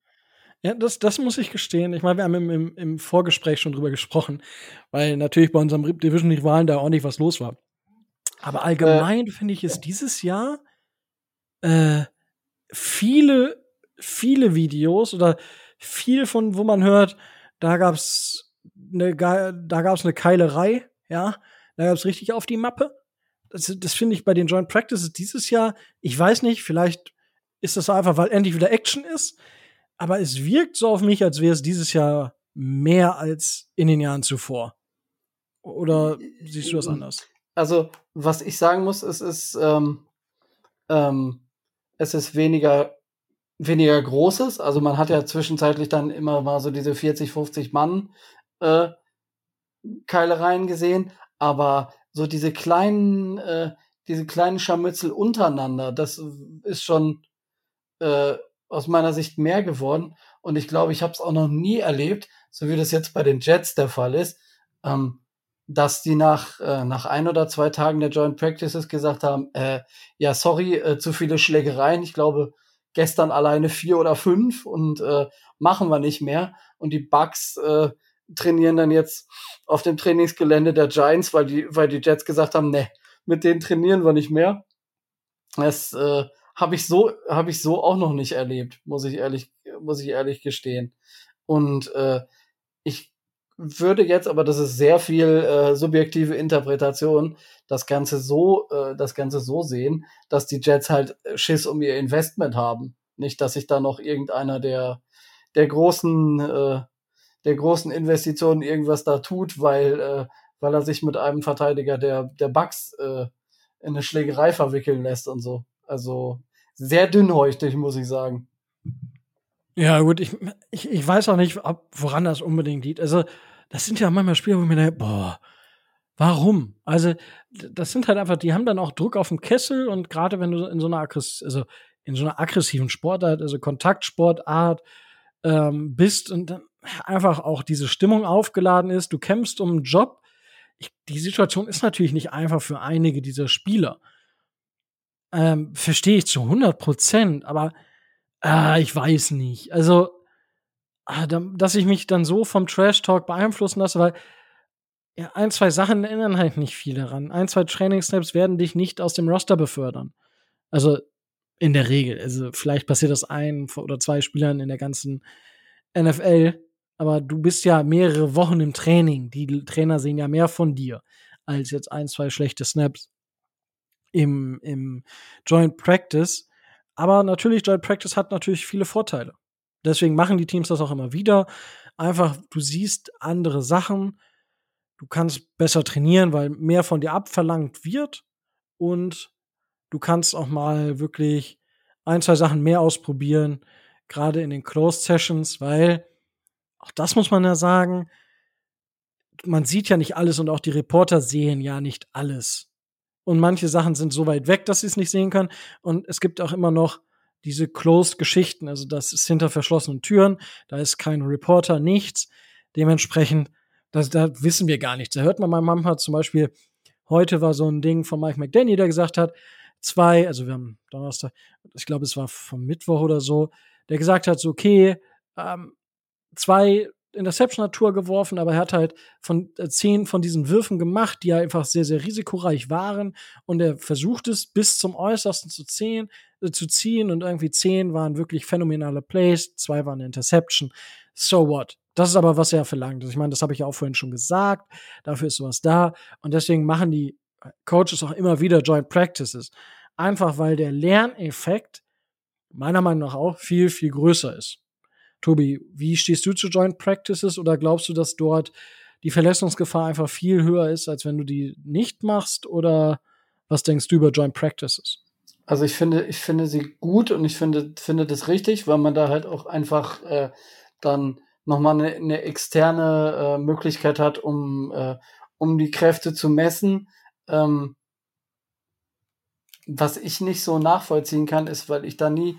Ja, das, das muss ich gestehen. Ich meine, wir haben im, im, im Vorgespräch schon drüber gesprochen, weil natürlich bei unserem Division-Rivalen da auch nicht was los war. Aber allgemein äh, finde ich es dieses Jahr äh, viele, viele Videos oder viel von, wo man hört, da gab's eine, da gab's eine Keilerei, ja, da gab's richtig auf die Mappe. Das, das finde ich bei den Joint Practices dieses Jahr, ich weiß nicht, vielleicht ist das einfach, weil endlich wieder Action ist, aber es wirkt so auf mich, als wäre es dieses Jahr mehr als in den Jahren zuvor. Oder siehst du das anders? Also, was ich sagen muss, es ist, ähm, ähm, es ist weniger weniger Großes. Also man hat ja zwischenzeitlich dann immer mal so diese 40, 50 Mann äh, Keilereien gesehen, aber so diese kleinen, äh, diese kleinen Scharmützel untereinander, das ist schon äh, aus meiner Sicht mehr geworden. Und ich glaube, ich habe es auch noch nie erlebt, so wie das jetzt bei den Jets der Fall ist, ähm, dass die nach, äh, nach ein oder zwei Tagen der Joint Practices gesagt haben, äh, ja, sorry, äh, zu viele Schlägereien. Ich glaube, gestern alleine vier oder fünf und äh, machen wir nicht mehr. Und die Bugs äh, trainieren dann jetzt auf dem Trainingsgelände der Giants, weil die, weil die Jets gesagt haben, ne, mit denen trainieren wir nicht mehr. Das äh, habe ich so, habe ich so auch noch nicht erlebt, muss ich ehrlich, muss ich ehrlich gestehen. Und äh, ich würde jetzt, aber das ist sehr viel äh, subjektive Interpretation, das Ganze so, äh, das Ganze so sehen, dass die Jets halt Schiss um ihr Investment haben. Nicht, dass sich da noch irgendeiner der, der großen, äh, der großen Investitionen irgendwas da tut, weil, äh, weil er sich mit einem Verteidiger der, der Bucks äh, in eine Schlägerei verwickeln lässt und so. Also sehr dünnhäutig, muss ich sagen. Ja, gut, ich, ich, ich weiß auch nicht, ob, woran das unbedingt liegt. Also, das sind ja manchmal Spiele, wo ich mir denke, boah, warum? Also, das sind halt einfach, die haben dann auch Druck auf dem Kessel und gerade wenn du in so einer Aggress also in so einer aggressiven Sportart, also Kontaktsportart ähm, bist und dann einfach auch diese Stimmung aufgeladen ist, du kämpfst um einen Job. Ich, die Situation ist natürlich nicht einfach für einige dieser Spieler. Ähm, Verstehe ich zu 100 Prozent, aber äh, ich weiß nicht. Also, Ah, dass ich mich dann so vom Trash Talk beeinflussen lasse, weil ja, ein, zwei Sachen erinnern halt nicht viel daran. Ein, zwei Training Snaps werden dich nicht aus dem Roster befördern. Also in der Regel. Also vielleicht passiert das ein oder zwei Spielern in der ganzen NFL, aber du bist ja mehrere Wochen im Training. Die Trainer sehen ja mehr von dir als jetzt ein, zwei schlechte Snaps im, im Joint Practice. Aber natürlich, Joint Practice hat natürlich viele Vorteile. Deswegen machen die Teams das auch immer wieder. Einfach, du siehst andere Sachen, du kannst besser trainieren, weil mehr von dir abverlangt wird und du kannst auch mal wirklich ein, zwei Sachen mehr ausprobieren, gerade in den Closed Sessions, weil auch das muss man ja sagen, man sieht ja nicht alles und auch die Reporter sehen ja nicht alles. Und manche Sachen sind so weit weg, dass sie es nicht sehen können. Und es gibt auch immer noch diese Closed-Geschichten, also das ist hinter verschlossenen Türen, da ist kein Reporter, nichts. Dementsprechend, das, da wissen wir gar nichts. Da hört man manchmal zum Beispiel, heute war so ein Ding von Mike McDaniel, der gesagt hat, zwei, also wir haben Donnerstag, ich glaube, es war vom Mittwoch oder so, der gesagt hat, so, okay, ähm, zwei Interception-Natur geworfen, aber er hat halt von äh, zehn von diesen Würfen gemacht, die einfach sehr, sehr risikoreich waren. Und er versucht es bis zum Äußersten zu ziehen, äh, zu ziehen. Und irgendwie zehn waren wirklich phänomenale Plays, zwei waren Interception. So what? Das ist aber, was er verlangt. Also ich meine, das habe ich ja auch vorhin schon gesagt. Dafür ist sowas da. Und deswegen machen die Coaches auch immer wieder Joint Practices. Einfach weil der Lerneffekt meiner Meinung nach auch viel, viel größer ist. Tobi, wie stehst du zu Joint Practices oder glaubst du, dass dort die Verletzungsgefahr einfach viel höher ist, als wenn du die nicht machst? Oder was denkst du über Joint Practices? Also ich finde, ich finde sie gut und ich finde, finde das richtig, weil man da halt auch einfach äh, dann nochmal eine, eine externe äh, Möglichkeit hat, um, äh, um die Kräfte zu messen. Ähm, was ich nicht so nachvollziehen kann, ist, weil ich da nie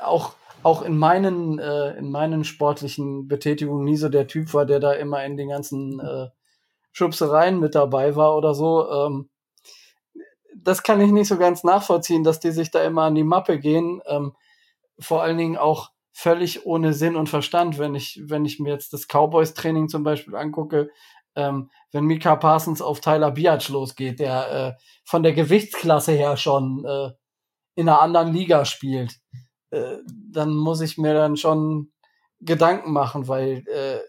auch auch in meinen, äh, in meinen sportlichen Betätigungen nie so der Typ war, der da immer in den ganzen äh, Schubsereien mit dabei war oder so. Ähm, das kann ich nicht so ganz nachvollziehen, dass die sich da immer an die Mappe gehen. Ähm, vor allen Dingen auch völlig ohne Sinn und Verstand, wenn ich, wenn ich mir jetzt das Cowboys-Training zum Beispiel angucke, ähm, wenn Mika Parsons auf Tyler Biatch losgeht, der äh, von der Gewichtsklasse her schon äh, in einer anderen Liga spielt. Äh, dann muss ich mir dann schon Gedanken machen, weil äh,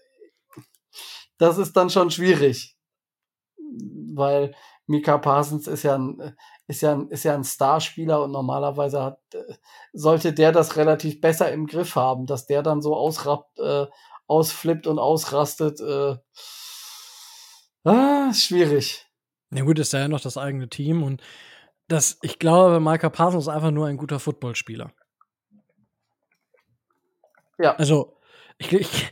das ist dann schon schwierig. Weil Mika Parsons ist ja ein, ist ja ein, ist ja ein Starspieler und normalerweise hat, äh, sollte der das relativ besser im Griff haben, dass der dann so ausrappt, äh, ausflippt und ausrastet. Äh, ah, schwierig. Na ja gut, ist ja noch das eigene Team und das, ich glaube, Micah Parsons ist einfach nur ein guter Footballspieler. Ja. Also, ich, ich,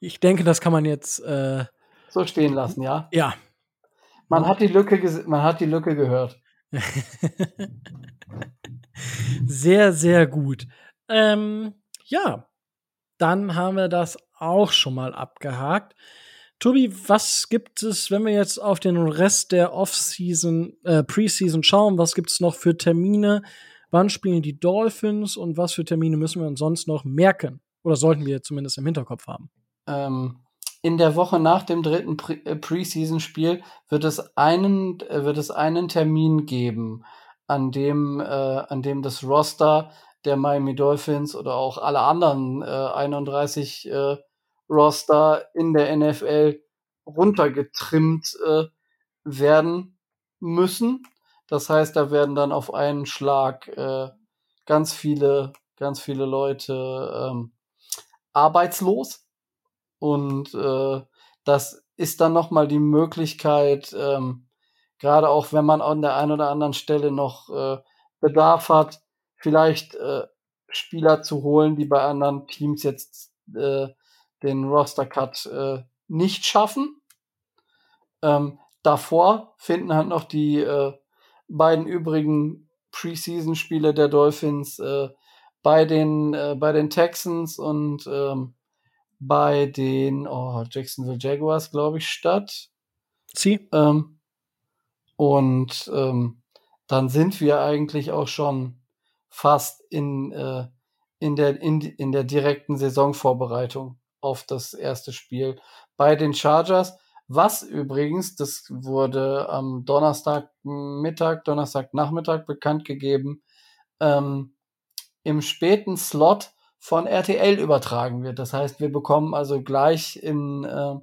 ich denke, das kann man jetzt äh, so stehen lassen, ja? Ja. Man hat die Lücke, man hat die Lücke gehört. sehr, sehr gut. Ähm, ja, dann haben wir das auch schon mal abgehakt. Tobi, was gibt es, wenn wir jetzt auf den Rest der Off-Season, äh, Preseason schauen? Was gibt es noch für Termine? Wann spielen die Dolphins und was für Termine müssen wir uns sonst noch merken? Oder sollten wir zumindest im Hinterkopf haben? Ähm, in der Woche nach dem dritten äh, Preseason-Spiel wird es einen, äh, wird es einen Termin geben, an dem, äh, an dem das Roster der Miami Dolphins oder auch alle anderen äh, 31 äh, Roster in der NFL runtergetrimmt äh, werden müssen. Das heißt, da werden dann auf einen Schlag äh, ganz viele, ganz viele Leute ähm, arbeitslos. Und äh, das ist dann nochmal die Möglichkeit, ähm, gerade auch wenn man an der einen oder anderen Stelle noch äh, Bedarf hat, vielleicht äh, Spieler zu holen, die bei anderen Teams jetzt äh, den Roster-Cut äh, nicht schaffen. Ähm, davor finden halt noch die äh, beiden übrigen Preseason-Spiele der Dolphins äh, bei den, äh, bei den Texans und ähm, bei den oh, Jacksonville Jaguars, glaube ich, statt. Sie. Ähm, und ähm, dann sind wir eigentlich auch schon fast in, äh, in, der, in, in der direkten Saisonvorbereitung auf das erste Spiel bei den Chargers. Was übrigens, das wurde am Donnerstagmittag, Donnerstagnachmittag bekannt gegeben, ähm, im späten Slot von RTL übertragen wird. Das heißt, wir bekommen also gleich in, äh,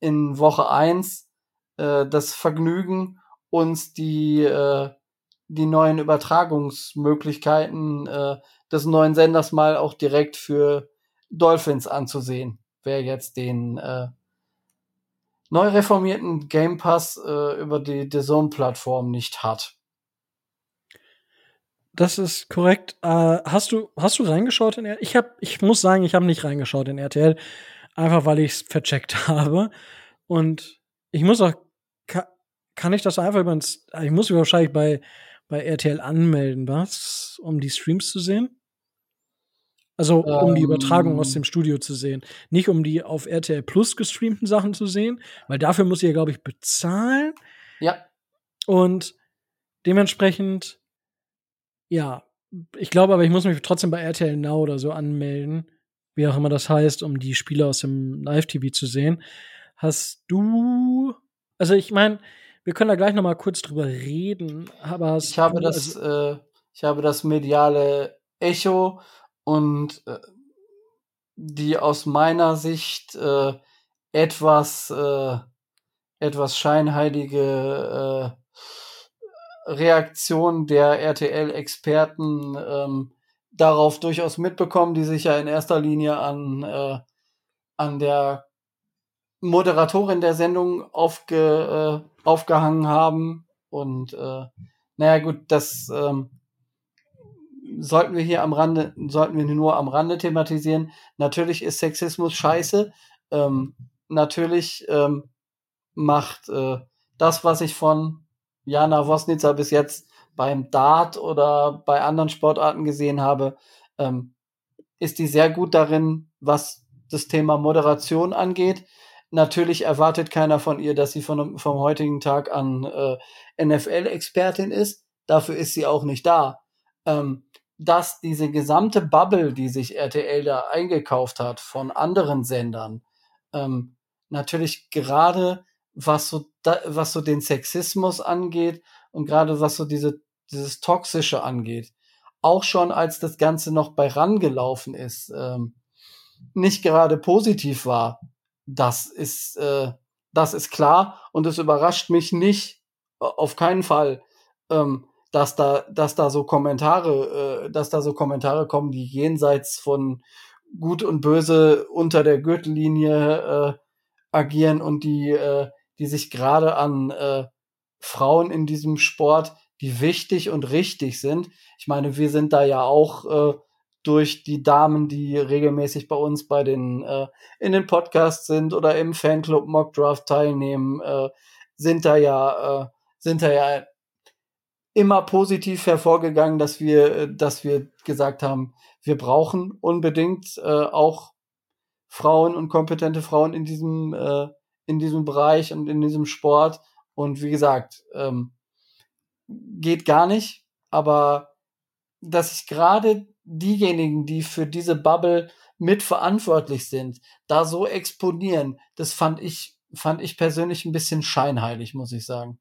in Woche eins äh, das Vergnügen, uns die, äh, die neuen Übertragungsmöglichkeiten äh, des neuen Senders mal auch direkt für Dolphins anzusehen, wer jetzt den äh, neu reformierten Game Pass äh, über die The Zone-Plattform nicht hat. Das ist korrekt. Äh, hast du hast du reingeschaut in RTL? Ich habe ich muss sagen, ich habe nicht reingeschaut in RTL, einfach weil ich es vercheckt habe und ich muss auch kann, kann ich das einfach über ich muss mich wahrscheinlich bei bei RTL anmelden, was, um die Streams zu sehen? Also um um die Übertragung aus ähm. dem Studio zu sehen. Nicht um die auf RTL Plus gestreamten Sachen zu sehen, weil dafür muss ich ja, glaube ich, bezahlen. Ja. Und dementsprechend, ja, ich glaube aber, ich muss mich trotzdem bei RTL Now oder so anmelden, wie auch immer das heißt, um die Spiele aus dem Live-TV zu sehen. Hast du, also ich meine, wir können da gleich noch mal kurz drüber reden, aber ich habe das, also äh, ich habe das mediale Echo und äh, die aus meiner Sicht äh, etwas äh, etwas scheinheilige äh, Reaktion der RTL-Experten ähm, darauf durchaus mitbekommen, die sich ja in erster Linie an äh, an der Moderatorin der Sendung aufge, äh, aufgehangen haben und äh, naja gut, das ähm, sollten wir hier am Rande, sollten wir nur am Rande thematisieren. Natürlich ist Sexismus scheiße. Ähm, natürlich ähm, macht äh, das, was ich von Jana Wosnitzer bis jetzt beim Dart oder bei anderen Sportarten gesehen habe, ähm, ist die sehr gut darin, was das Thema Moderation angeht. Natürlich erwartet keiner von ihr, dass sie von, vom heutigen Tag an äh, NFL-Expertin ist. Dafür ist sie auch nicht da. Ähm, dass diese gesamte Bubble, die sich RTL da eingekauft hat von anderen Sendern, ähm, natürlich gerade was so, da, was so den Sexismus angeht und gerade was so diese, dieses Toxische angeht, auch schon als das Ganze noch bei RAN gelaufen ist, ähm, nicht gerade positiv war. Das ist, äh, das ist klar und es überrascht mich nicht, auf keinen Fall. Ähm, dass da, dass da so Kommentare, äh, dass da so Kommentare kommen, die jenseits von Gut und Böse unter der Gürtellinie äh, agieren und die, äh, die sich gerade an äh, Frauen in diesem Sport, die wichtig und richtig sind. Ich meine, wir sind da ja auch äh, durch die Damen, die regelmäßig bei uns bei den äh, in den Podcasts sind oder im Fanclub Mock Draft teilnehmen, äh, sind da ja äh, sind da ja immer positiv hervorgegangen, dass wir, äh, dass wir gesagt haben, wir brauchen unbedingt äh, auch Frauen und kompetente Frauen in diesem, äh, in diesem Bereich und in diesem Sport. Und wie gesagt, ähm, geht gar nicht, aber dass sich gerade diejenigen, die für diese Bubble mitverantwortlich sind, da so exponieren, das fand ich, fand ich persönlich ein bisschen scheinheilig, muss ich sagen.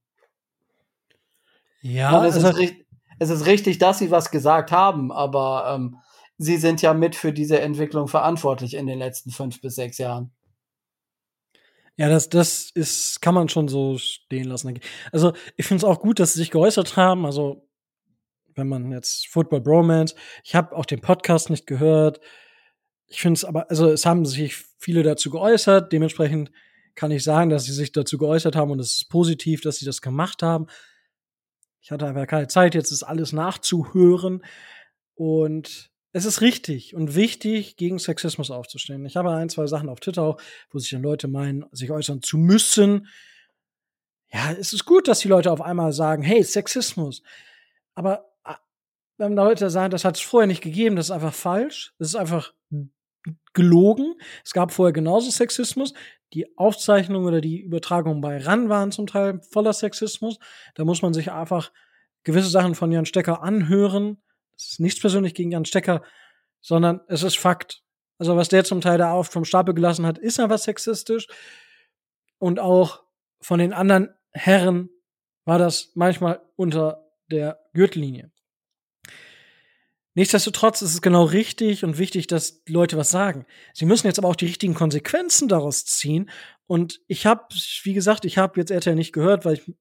Ja, es, also, ist es ist richtig, dass sie was gesagt haben, aber ähm, sie sind ja mit für diese Entwicklung verantwortlich in den letzten fünf bis sechs Jahren. Ja, das, das ist, kann man schon so stehen lassen. Also, ich finde es auch gut, dass sie sich geäußert haben. Also, wenn man jetzt Football Bromance, ich habe auch den Podcast nicht gehört. Ich finde es aber, also, es haben sich viele dazu geäußert. Dementsprechend kann ich sagen, dass sie sich dazu geäußert haben und es ist positiv, dass sie das gemacht haben. Ich hatte einfach keine Zeit, jetzt ist alles nachzuhören. Und es ist richtig und wichtig, gegen Sexismus aufzustehen. Ich habe ein, zwei Sachen auf Twitter auch, wo sich dann Leute meinen, sich äußern zu müssen. Ja, es ist gut, dass die Leute auf einmal sagen, hey, Sexismus. Aber ah, wenn Leute sagen, das hat es vorher nicht gegeben, das ist einfach falsch. Das ist einfach gelogen. Es gab vorher genauso Sexismus. Die Aufzeichnungen oder die Übertragungen bei RAN waren zum Teil voller Sexismus. Da muss man sich einfach gewisse Sachen von Jan Stecker anhören. Das ist nichts persönlich gegen Jan Stecker, sondern es ist Fakt. Also was der zum Teil da auf vom Stapel gelassen hat, ist einfach sexistisch. Und auch von den anderen Herren war das manchmal unter der Gürtellinie. Nichtsdestotrotz ist es genau richtig und wichtig, dass Leute was sagen. Sie müssen jetzt aber auch die richtigen Konsequenzen daraus ziehen. Und ich habe, wie gesagt, ich habe jetzt RTL nicht gehört, weil ich,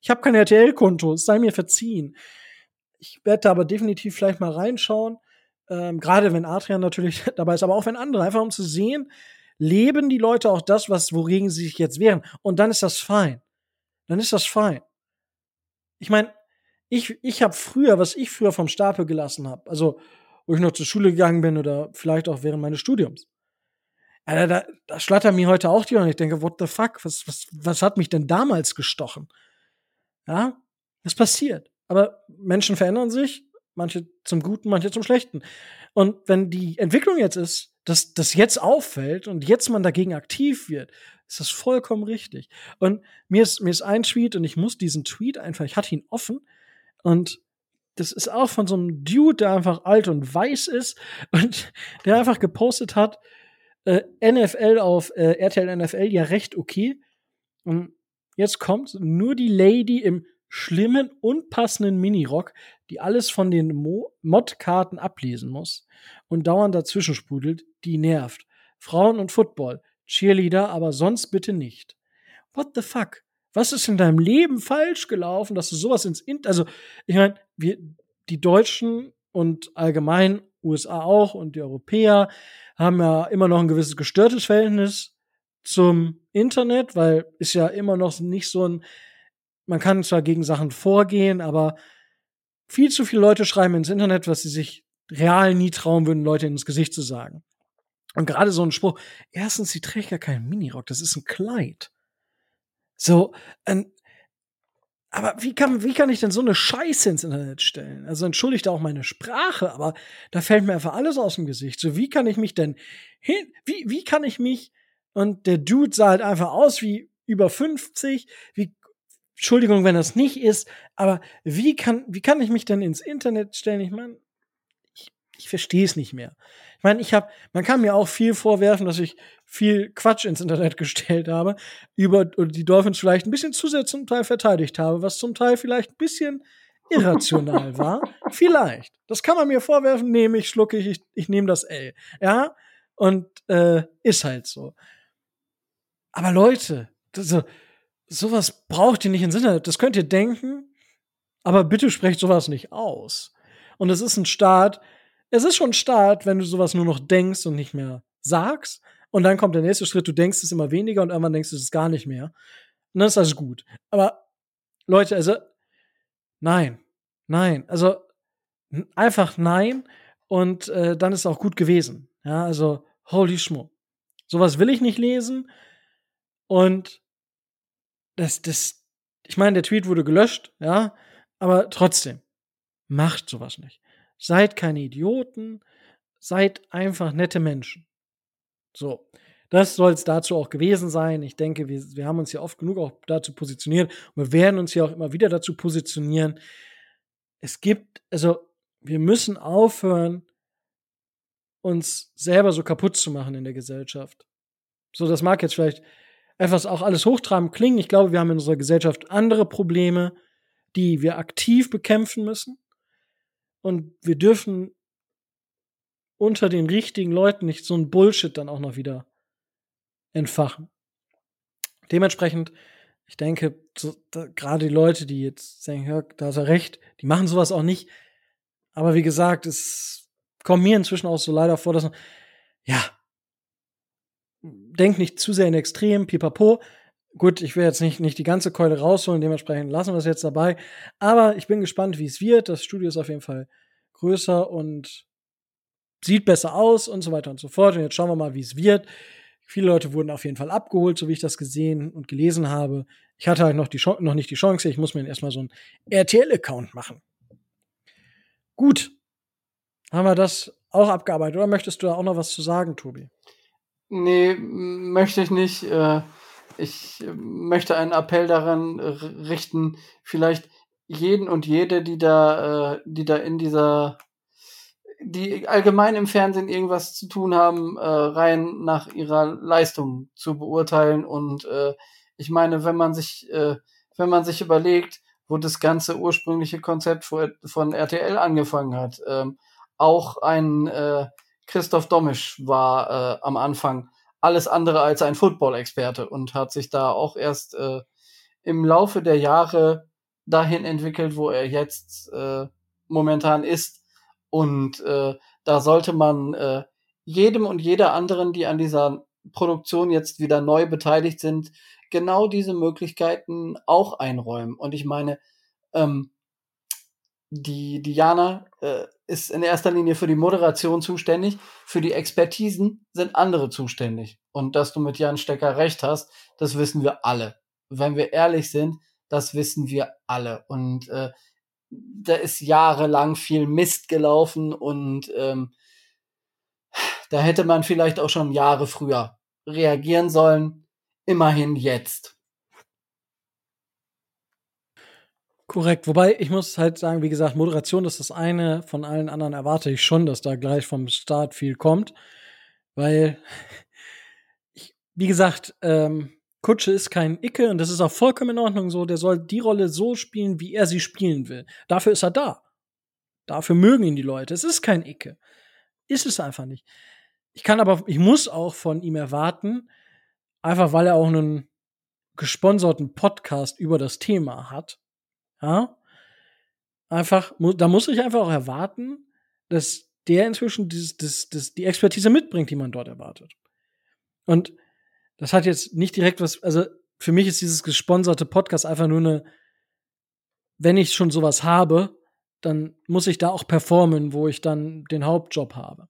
Ich habe kein RTL-Konto, es sei mir verziehen. Ich werde da aber definitiv vielleicht mal reinschauen. Ähm, Gerade wenn Adrian natürlich dabei ist, aber auch wenn andere, einfach um zu sehen, leben die Leute auch das, was wogegen sie sich jetzt wehren. Und dann ist das fein. Dann ist das fein. Ich meine, ich, ich habe früher, was ich früher vom Stapel gelassen habe, also wo ich noch zur Schule gegangen bin oder vielleicht auch während meines Studiums. Alter, da, da schlattern mir heute auch die und ich denke, what the fuck, was, was, was hat mich denn damals gestochen? Ja, das passiert. Aber Menschen verändern sich, manche zum Guten, manche zum Schlechten. Und wenn die Entwicklung jetzt ist, dass das jetzt auffällt und jetzt man dagegen aktiv wird, ist das vollkommen richtig. Und mir ist, mir ist ein Tweet und ich muss diesen Tweet einfach, ich hatte ihn offen und das ist auch von so einem Dude, der einfach alt und weiß ist und der einfach gepostet hat, äh, NFL auf äh, RTL NFL ja recht okay. Und jetzt kommt nur die Lady im schlimmen, unpassenden Minirock, die alles von den Mod-Karten ablesen muss und dauernd dazwischen sprudelt, die nervt. Frauen und Football, Cheerleader, aber sonst bitte nicht. What the fuck? Was ist in deinem Leben falsch gelaufen, dass du sowas ins Int also ich meine, wir die Deutschen und allgemein USA auch und die Europäer haben ja immer noch ein gewisses gestörtes Verhältnis zum Internet, weil ist ja immer noch nicht so ein, man kann zwar gegen Sachen vorgehen, aber viel zu viele Leute schreiben ins Internet, was sie sich real nie trauen würden, Leute ins Gesicht zu sagen. Und gerade so ein Spruch, erstens, sie trägt ja keinen Minirock, das ist ein Kleid. So, ein, aber wie kann, wie kann ich denn so eine Scheiße ins Internet stellen? Also entschuldigt auch meine Sprache, aber da fällt mir einfach alles aus dem Gesicht. So, wie kann ich mich denn hin, wie, wie kann ich mich, und der Dude sah halt einfach aus wie über 50, wie, Entschuldigung, wenn das nicht ist, aber wie kann, wie kann ich mich denn ins Internet stellen? Ich meine, ich, ich verstehe es nicht mehr. Ich meine, ich habe, man kann mir auch viel vorwerfen, dass ich viel Quatsch ins Internet gestellt habe, über die Dolphins vielleicht ein bisschen zu sehr zum Teil verteidigt habe, was zum Teil vielleicht ein bisschen irrational war. Vielleicht. Das kann man mir vorwerfen, nehme ich, schlucke ich, ich, ich nehme das L. Ja? Und äh, ist halt so. Aber Leute, das, sowas braucht ihr nicht ins Internet. Das könnt ihr denken, aber bitte sprecht sowas nicht aus. Und es ist ein Staat, es ist schon ein Start, wenn du sowas nur noch denkst und nicht mehr sagst. Und dann kommt der nächste Schritt, du denkst es immer weniger und irgendwann denkst du es gar nicht mehr. Und dann ist alles gut. Aber Leute, also nein, nein, also einfach nein und äh, dann ist es auch gut gewesen. Ja, also holy schmo. Sowas will ich nicht lesen und das, das, ich meine, der Tweet wurde gelöscht, ja, aber trotzdem, macht sowas nicht. Seid keine Idioten, seid einfach nette Menschen. So, das soll es dazu auch gewesen sein. Ich denke, wir, wir haben uns ja oft genug auch dazu positioniert und wir werden uns ja auch immer wieder dazu positionieren. Es gibt, also wir müssen aufhören, uns selber so kaputt zu machen in der Gesellschaft. So, das mag jetzt vielleicht etwas auch alles hochtrabend klingen. Ich glaube, wir haben in unserer Gesellschaft andere Probleme, die wir aktiv bekämpfen müssen. Und wir dürfen unter den richtigen Leuten nicht so ein Bullshit dann auch noch wieder entfachen. Dementsprechend, ich denke, so, gerade die Leute, die jetzt sagen, hör, da ist er recht, die machen sowas auch nicht. Aber wie gesagt, es kommt mir inzwischen auch so leider vor, dass man, ja, denk nicht zu sehr in Extrem, pipapo, Gut, ich will jetzt nicht, nicht die ganze Keule rausholen, dementsprechend lassen wir es jetzt dabei. Aber ich bin gespannt, wie es wird. Das Studio ist auf jeden Fall größer und sieht besser aus und so weiter und so fort. Und jetzt schauen wir mal, wie es wird. Viele Leute wurden auf jeden Fall abgeholt, so wie ich das gesehen und gelesen habe. Ich hatte halt noch, die noch nicht die Chance. Ich muss mir erstmal so einen RTL-Account machen. Gut. Haben wir das auch abgearbeitet? Oder möchtest du da auch noch was zu sagen, Tobi? Nee, möchte ich nicht. Äh ich möchte einen Appell daran richten, vielleicht jeden und jede, die da, äh, die da in dieser, die allgemein im Fernsehen irgendwas zu tun haben, äh, rein nach ihrer Leistung zu beurteilen. Und äh, ich meine, wenn man sich, äh, wenn man sich überlegt, wo das ganze ursprüngliche Konzept von RTL angefangen hat, ähm, auch ein äh, Christoph Domisch war äh, am Anfang alles andere als ein Football-Experte und hat sich da auch erst äh, im Laufe der Jahre dahin entwickelt, wo er jetzt äh, momentan ist. Und äh, da sollte man äh, jedem und jeder anderen, die an dieser Produktion jetzt wieder neu beteiligt sind, genau diese Möglichkeiten auch einräumen. Und ich meine, ähm, die Diana äh, ist in erster Linie für die Moderation zuständig, für die Expertisen sind andere zuständig. Und dass du mit Jan Stecker recht hast, das wissen wir alle. Wenn wir ehrlich sind, das wissen wir alle. Und äh, da ist jahrelang viel Mist gelaufen und ähm, da hätte man vielleicht auch schon Jahre früher reagieren sollen. Immerhin jetzt. Korrekt, wobei ich muss halt sagen, wie gesagt, Moderation ist das eine, von allen anderen erwarte ich schon, dass da gleich vom Start viel kommt, weil, ich, wie gesagt, ähm, Kutsche ist kein Icke und das ist auch vollkommen in Ordnung so, der soll die Rolle so spielen, wie er sie spielen will. Dafür ist er da. Dafür mögen ihn die Leute. Es ist kein Icke. Ist es einfach nicht. Ich kann aber, ich muss auch von ihm erwarten, einfach weil er auch einen gesponserten Podcast über das Thema hat. Ja. Einfach, da muss ich einfach auch erwarten, dass der inzwischen dieses, das, das, die Expertise mitbringt, die man dort erwartet. Und das hat jetzt nicht direkt was, also für mich ist dieses gesponserte Podcast einfach nur eine, wenn ich schon sowas habe, dann muss ich da auch performen, wo ich dann den Hauptjob habe.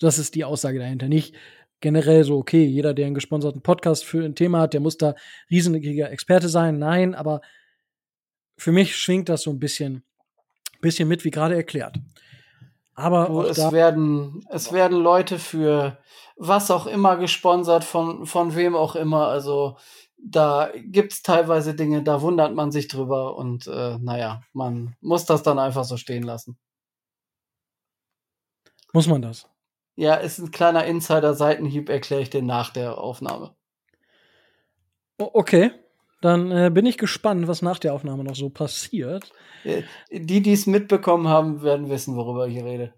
Das ist die Aussage dahinter. Nicht generell so, okay, jeder, der einen gesponserten Podcast für ein Thema hat, der muss da riesiger Experte sein. Nein, aber für mich schwingt das so ein bisschen, bisschen mit, wie gerade erklärt. Aber du, es werden, es werden Leute für was auch immer gesponsert, von, von wem auch immer. Also da gibt es teilweise Dinge, da wundert man sich drüber und äh, naja, man muss das dann einfach so stehen lassen. Muss man das? Ja, ist ein kleiner Insider-Seitenhieb, erkläre ich den nach der Aufnahme. Okay, dann äh, bin ich gespannt, was nach der Aufnahme noch so passiert. Äh, die, die es mitbekommen haben, werden wissen, worüber ich rede.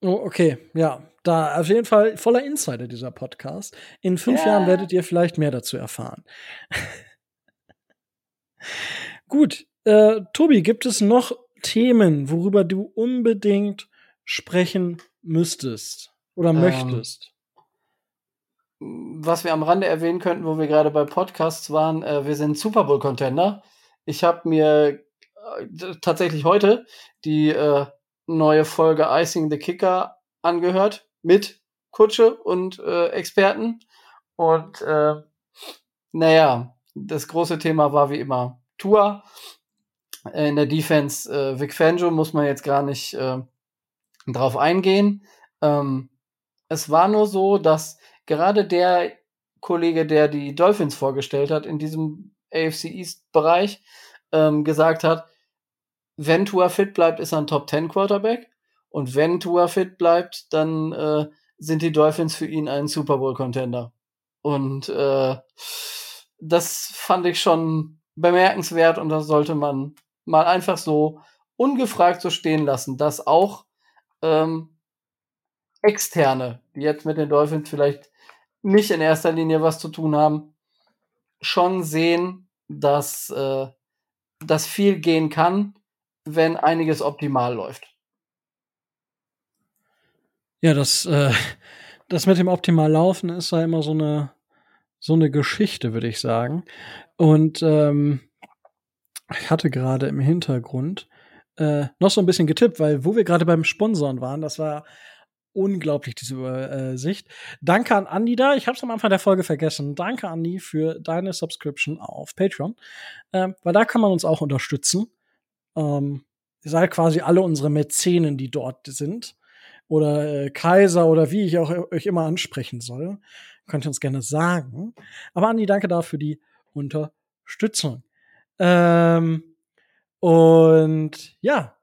Oh, okay, ja. Da auf jeden Fall voller Insider dieser Podcast. In fünf ja. Jahren werdet ihr vielleicht mehr dazu erfahren. Gut, äh, Tobi, gibt es noch Themen, worüber du unbedingt sprechen müsstest oder ähm, möchtest? Was wir am Rande erwähnen könnten, wo wir gerade bei Podcasts waren, äh, wir sind Super Bowl Contender. Ich habe mir äh, tatsächlich heute die äh, neue Folge Icing the Kicker angehört mit Kutsche und äh, Experten. Und äh, naja, das große Thema war wie immer Tour. In der Defense äh, Vic Fangio muss man jetzt gar nicht äh, drauf eingehen. Ähm, es war nur so, dass gerade der Kollege, der die Dolphins vorgestellt hat in diesem AFC East Bereich, ähm, gesagt hat, wenn Tua fit bleibt, ist er ein Top 10 Quarterback. Und wenn Tua fit bleibt, dann äh, sind die Dolphins für ihn ein Super Bowl Contender. Und äh, das fand ich schon bemerkenswert und das sollte man mal einfach so ungefragt so stehen lassen, dass auch ähm, Externe, die jetzt mit den Dolphins vielleicht nicht in erster Linie was zu tun haben, schon sehen, dass äh, das viel gehen kann, wenn einiges optimal läuft. Ja, das, äh, das mit dem optimal laufen ist ja immer so eine, so eine Geschichte, würde ich sagen. Und ähm, ich hatte gerade im Hintergrund äh, noch so ein bisschen getippt, weil wo wir gerade beim Sponsoren waren, das war unglaublich, diese Übersicht. Danke an Andi da. Ich habe es am Anfang der Folge vergessen. Danke, Andi, für deine Subscription auf Patreon. Ähm, weil da kann man uns auch unterstützen. Ähm, ihr seid quasi alle unsere Mäzenen, die dort sind. Oder äh, Kaiser oder wie ich auch euch immer ansprechen soll. Könnt ihr uns gerne sagen. Aber Andi, danke da für die Unterstützung. Ähm, und ja,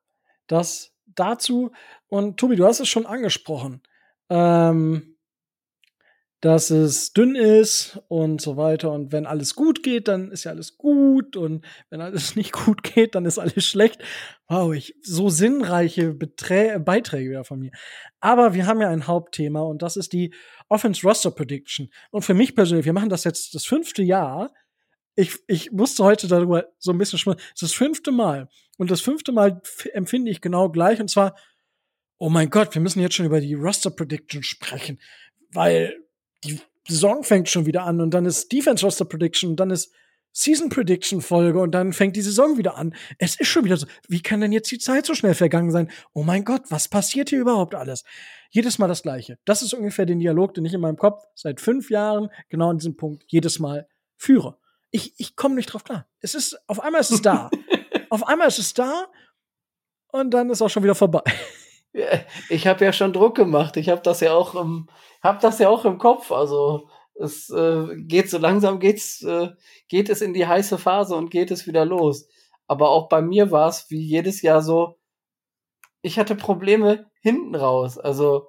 das dazu. Und Tobi, du hast es schon angesprochen, ähm, dass es dünn ist und so weiter. Und wenn alles gut geht, dann ist ja alles gut. Und wenn alles nicht gut geht, dann ist alles schlecht. Wow, ich, so sinnreiche Beträ Beiträge wieder von mir. Aber wir haben ja ein Hauptthema und das ist die Offense Roster Prediction. Und für mich persönlich, wir machen das jetzt das fünfte Jahr ich, ich musste heute darüber so ein bisschen schmunzeln. Es ist das fünfte Mal. Und das fünfte Mal empfinde ich genau gleich. Und zwar, oh mein Gott, wir müssen jetzt schon über die Roster Prediction sprechen. Weil die Saison fängt schon wieder an und dann ist Defense Roster Prediction und dann ist Season Prediction Folge und dann fängt die Saison wieder an. Es ist schon wieder so. Wie kann denn jetzt die Zeit so schnell vergangen sein? Oh mein Gott, was passiert hier überhaupt alles? Jedes Mal das Gleiche. Das ist ungefähr den Dialog, den ich in meinem Kopf seit fünf Jahren genau an diesem Punkt jedes Mal führe. Ich, ich komme nicht drauf klar. Es ist, auf einmal ist es da. auf einmal ist es da und dann ist auch schon wieder vorbei. Ich habe ja schon Druck gemacht. Ich habe das ja auch im, hab das ja auch im Kopf. Also es äh, geht so langsam geht's, äh, geht es in die heiße Phase und geht es wieder los. Aber auch bei mir war es wie jedes Jahr so, ich hatte Probleme hinten raus. Also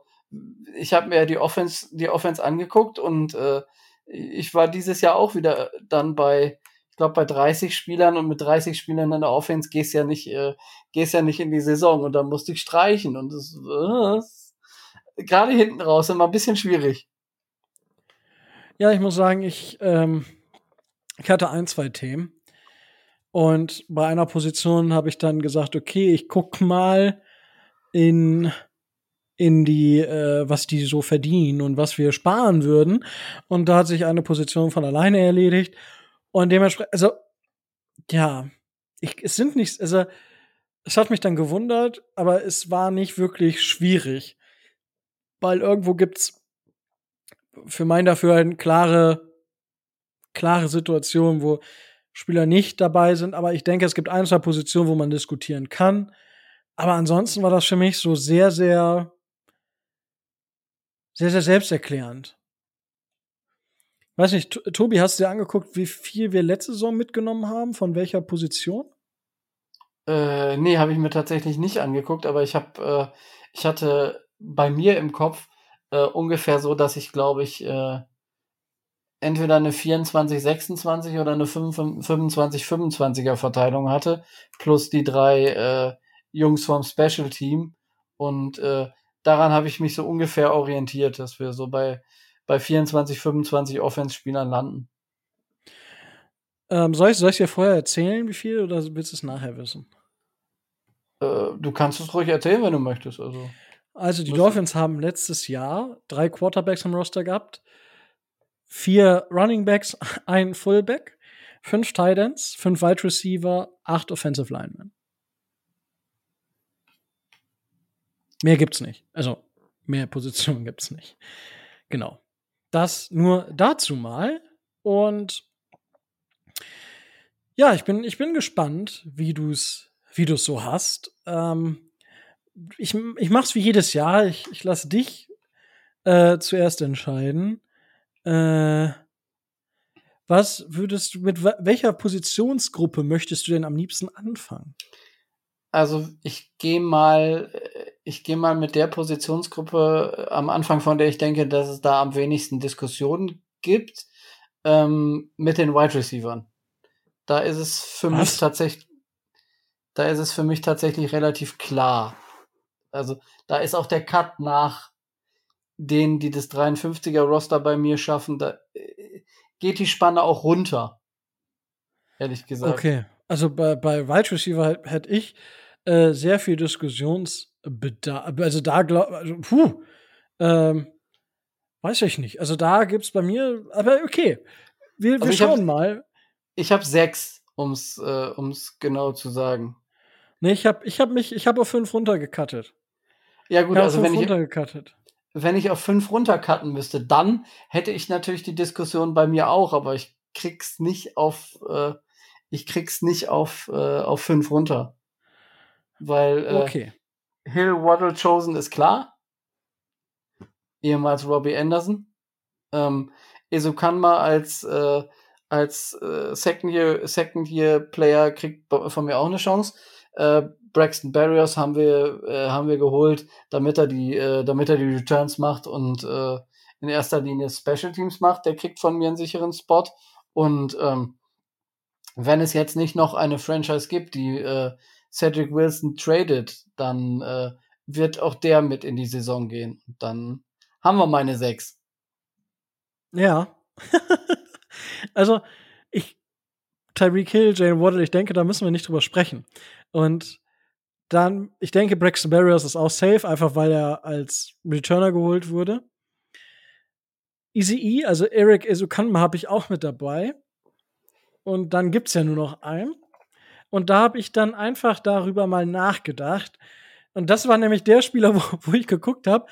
ich habe mir die Offense, die Offense angeguckt und äh, ich war dieses Jahr auch wieder dann bei, ich glaube, bei 30 Spielern und mit 30 Spielern in der Offense gehst ja nicht, äh, gehst ja nicht in die Saison und dann musste ich streichen und das, äh, gerade hinten raus immer ein bisschen schwierig. Ja, ich muss sagen, ich, ähm, ich hatte ein, zwei Themen. Und bei einer Position habe ich dann gesagt, okay, ich guck mal in, in die, äh, was die so verdienen und was wir sparen würden. Und da hat sich eine Position von alleine erledigt. Und dementsprechend, also, ja, ich, es sind nicht, also, es hat mich dann gewundert, aber es war nicht wirklich schwierig. Weil irgendwo gibt's für mein Dafürhalten klare, klare Situationen, wo Spieler nicht dabei sind. Aber ich denke, es gibt ein, zwei Positionen, wo man diskutieren kann. Aber ansonsten war das für mich so sehr, sehr, sehr, sehr selbsterklärend. Weiß nicht, Tobi, hast du dir angeguckt, wie viel wir letzte Saison mitgenommen haben? Von welcher Position? Äh, nee, habe ich mir tatsächlich nicht angeguckt, aber ich habe, äh, ich hatte bei mir im Kopf, äh, ungefähr so, dass ich, glaube ich, äh, entweder eine 24-26 oder eine 25-25er Verteilung hatte, plus die drei äh, Jungs vom Special Team. Und äh, daran habe ich mich so ungefähr orientiert, dass wir so bei, bei 24, 25 Offense-Spielern landen. Ähm, soll ich es dir vorher erzählen, wie viel, oder willst du es nachher wissen? Äh, du kannst es ruhig erzählen, wenn du möchtest. Also. Also die Dolphins haben letztes Jahr drei Quarterbacks im Roster gehabt, vier Running Backs, ein Fullback, fünf Titans, fünf Wide Receiver, acht Offensive Linemen. Mehr gibt's nicht. Also mehr Positionen gibt's nicht. Genau. Das nur dazu mal. Und ja, ich bin, ich bin gespannt, wie du's, wie du's so hast. Ähm, ich, ich mach's wie jedes Jahr. Ich, ich lasse dich äh, zuerst entscheiden. Äh, was würdest du, mit welcher Positionsgruppe möchtest du denn am liebsten anfangen? Also ich gehe mal, ich gehe mal mit der Positionsgruppe äh, am Anfang, von der ich denke, dass es da am wenigsten Diskussionen gibt, ähm, mit den Wide Receivers. Da ist es für Was? mich tatsächlich, da ist es für mich tatsächlich relativ klar. Also da ist auch der Cut nach denen, die das 53er Roster bei mir schaffen, da äh, geht die Spanne auch runter. Ehrlich gesagt. Okay. Also bei, bei Wide Receiver hätte ich äh, sehr viel Diskussionsbedarf. Also da glaube also, puh, ähm, weiß ich nicht. Also da gibt es bei mir, aber okay. Wir, wir schauen hab, mal. Ich habe sechs, ums, äh, um's genau zu sagen. Nee, ich habe ich hab mich, ich habe auf fünf runtergekattet. Ja, gut, also wenn ich, wenn ich auf fünf runtercutten müsste, dann hätte ich natürlich die Diskussion bei mir auch, aber ich krieg's nicht auf, äh, ich krieg's nicht auf, äh, auf fünf runter. Weil äh, okay. Hill Waddle Chosen ist klar. Ehemals Robbie Anderson. Ähm, Esukanma als, äh, als äh, Second Year, Second Year Player kriegt von mir auch eine Chance. Äh, Braxton Barriers haben wir, äh, haben wir geholt, damit er die, äh, damit er die Returns macht und äh, in erster Linie Special Teams macht. Der kriegt von mir einen sicheren Spot. Und ähm, wenn es jetzt nicht noch eine Franchise gibt, die äh, Cedric Wilson tradet, dann äh, wird auch der mit in die Saison gehen. Dann haben wir meine sechs. Ja. also, ich, Tyreek Hill, Jalen Waddle, ich denke, da müssen wir nicht drüber sprechen. Und dann, ich denke, Braxton Barriers ist auch safe, einfach weil er als Returner geholt wurde. Easy E, also Eric Esukanma habe ich auch mit dabei. Und dann gibt's ja nur noch einen. Und da habe ich dann einfach darüber mal nachgedacht. Und das war nämlich der Spieler, wo, wo ich geguckt habe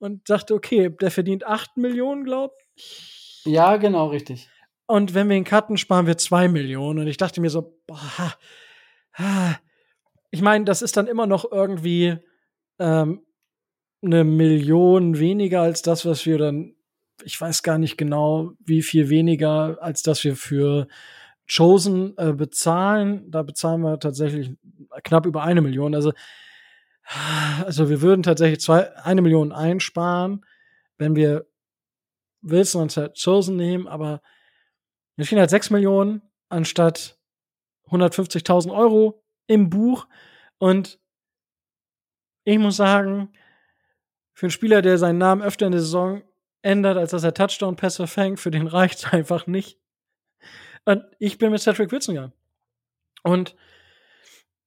und dachte, okay, der verdient 8 Millionen, glaube ich. Ja, genau, richtig. Und wenn wir ihn cutten, sparen wir 2 Millionen. Und ich dachte mir so, boah, ich meine, das ist dann immer noch irgendwie ähm, eine Million weniger als das, was wir dann, ich weiß gar nicht genau, wie viel weniger als das wir für Chosen äh, bezahlen. Da bezahlen wir tatsächlich knapp über eine Million. Also, also wir würden tatsächlich zwei, eine Million einsparen, wenn wir Wilson und Chosen nehmen, aber wir stehen halt sechs Millionen anstatt 150.000 Euro im Buch. Und ich muss sagen, für einen Spieler, der seinen Namen öfter in der Saison ändert, als dass er Touchdown-Pässe fängt, für den reicht es einfach nicht. Und ich bin mit Cedric Wilson gegangen. Und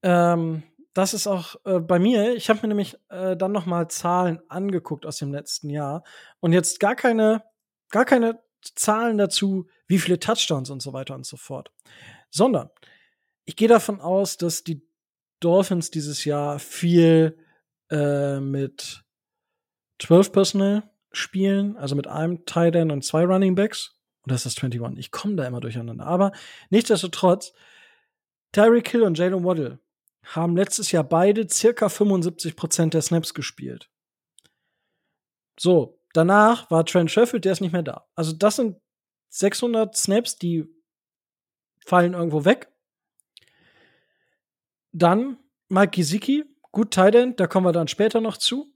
ähm, das ist auch äh, bei mir. Ich habe mir nämlich äh, dann noch mal Zahlen angeguckt aus dem letzten Jahr und jetzt gar keine, gar keine Zahlen dazu, wie viele Touchdowns und so weiter und so fort, sondern ich gehe davon aus, dass die Dolphins dieses Jahr viel äh, mit 12 Personal spielen, also mit einem Tight End und zwei Running Backs. Ist das 21? Ich komme da immer durcheinander. Aber nichtsdestotrotz, Tyreek Hill und Jalen Waddle haben letztes Jahr beide circa 75% der Snaps gespielt. So, danach war Trent Sheffield, der ist nicht mehr da. Also das sind 600 Snaps, die fallen irgendwo weg. Dann Mike Gesicki, gut Tight End, da kommen wir dann später noch zu.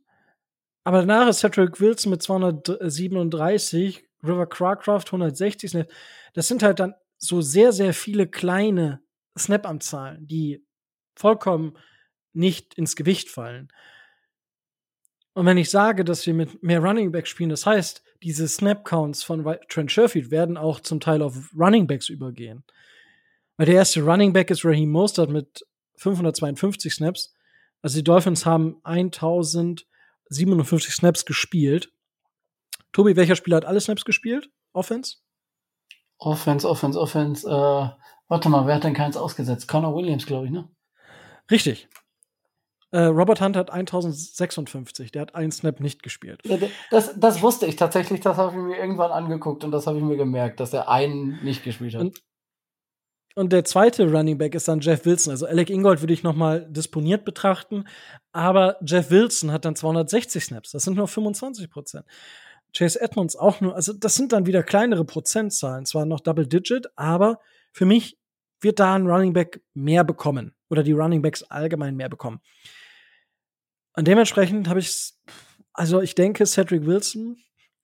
Aber danach ist Cedric Wilson mit 237, River Crawcraft 160 Snaps. Das sind halt dann so sehr, sehr viele kleine Snap-Anzahlen, die vollkommen nicht ins Gewicht fallen. Und wenn ich sage, dass wir mit mehr Running Backs spielen, das heißt, diese Snap-Counts von Trent Sherfield werden auch zum Teil auf Running Backs übergehen. Weil der erste Running Back ist Raheem Mostert mit 552 Snaps. Also die Dolphins haben 1057 Snaps gespielt. Tobi, welcher Spieler hat alle Snaps gespielt? Offense? Offense, Offense, Offense. Äh, warte mal, wer hat denn keins ausgesetzt? Connor Williams, glaube ich, ne? Richtig. Äh, Robert Hunt hat 1056. Der hat einen Snap nicht gespielt. Das, das wusste ich tatsächlich. Das habe ich mir irgendwann angeguckt und das habe ich mir gemerkt, dass er einen nicht gespielt hat. Und und der zweite Running Back ist dann Jeff Wilson. Also Alec Ingold würde ich noch mal disponiert betrachten, aber Jeff Wilson hat dann 260 Snaps. Das sind nur 25 Prozent. Chase Edmonds auch nur. Also das sind dann wieder kleinere Prozentzahlen. Zwar noch Double Digit, aber für mich wird da ein Running Back mehr bekommen oder die Running Backs allgemein mehr bekommen. Und dementsprechend habe ich also ich denke, Cedric Wilson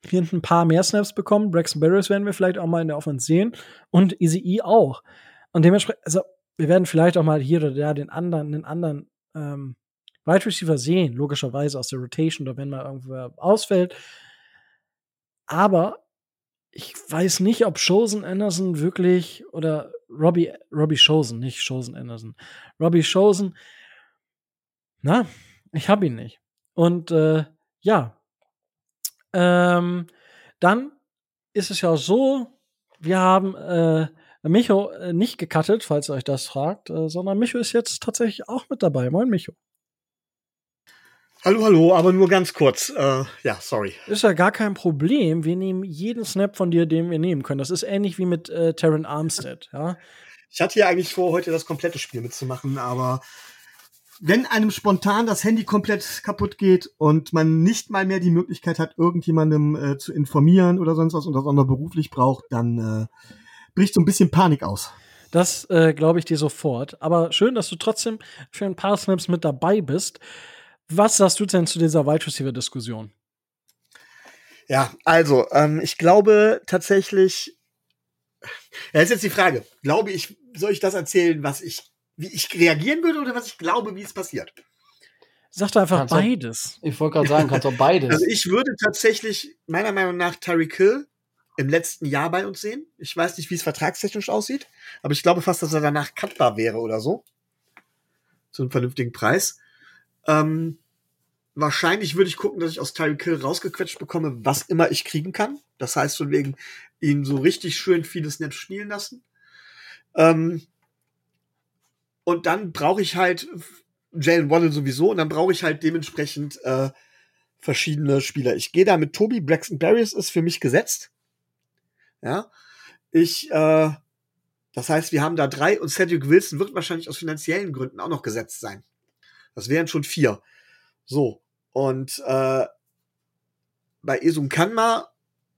wird ein paar mehr Snaps bekommen. Braxton Barriers werden wir vielleicht auch mal in der Offense sehen und Easy E auch. Und dementsprechend, also wir werden vielleicht auch mal hier oder da den anderen, den anderen ähm, Wide Receiver sehen, logischerweise aus der Rotation oder wenn mal irgendwer ausfällt. Aber ich weiß nicht, ob Chosen Anderson wirklich oder Robbie, Robbie Chosen, nicht Chosen Anderson. Robbie Chosen, na, ich habe ihn nicht. Und äh, ja, ähm, dann ist es ja so, wir haben äh, Micho äh, nicht gecuttet, falls ihr euch das fragt, äh, sondern Micho ist jetzt tatsächlich auch mit dabei. Moin, Micho. Hallo, hallo, aber nur ganz kurz. Äh, ja, sorry. Ist ja gar kein Problem. Wir nehmen jeden Snap von dir, den wir nehmen können. Das ist ähnlich wie mit äh, Terran Armstead, ja. Ich hatte ja eigentlich vor, heute das komplette Spiel mitzumachen, aber wenn einem spontan das Handy komplett kaputt geht und man nicht mal mehr die Möglichkeit hat, irgendjemandem äh, zu informieren oder sonst was und das auch noch beruflich braucht, dann äh, bricht so ein bisschen Panik aus. Das äh, glaube ich dir sofort. Aber schön, dass du trotzdem für ein paar Snaps mit dabei bist. Was sagst du denn zu dieser Wide Receiver-Diskussion? Ja, also, ähm, ich glaube tatsächlich, ja, ist jetzt die Frage, glaube ich, soll ich das erzählen, was ich, wie ich reagieren würde oder was ich glaube, wie es passiert? Sag doch einfach kannst beides. Auch, ich wollte gerade sagen, kannst auch beides. Also ich würde tatsächlich, meiner Meinung nach, Terry Kill im letzten Jahr bei uns sehen. Ich weiß nicht, wie es vertragstechnisch aussieht, aber ich glaube fast, dass er danach cutbar wäre oder so. Zu einem vernünftigen Preis. Ähm, wahrscheinlich würde ich gucken, dass ich aus Tyreek Hill rausgequetscht bekomme, was immer ich kriegen kann. Das heißt, von wegen ihn so richtig schön viele Snaps spielen lassen. Ähm, und dann brauche ich halt Jalen Waddle sowieso und dann brauche ich halt dementsprechend äh, verschiedene Spieler. Ich gehe da mit Toby Braxton Barriers ist für mich gesetzt. Ja, ich, äh, das heißt, wir haben da drei und Cedric Wilson wird wahrscheinlich aus finanziellen Gründen auch noch gesetzt sein. Das wären schon vier. So und äh, bei Esum Kanma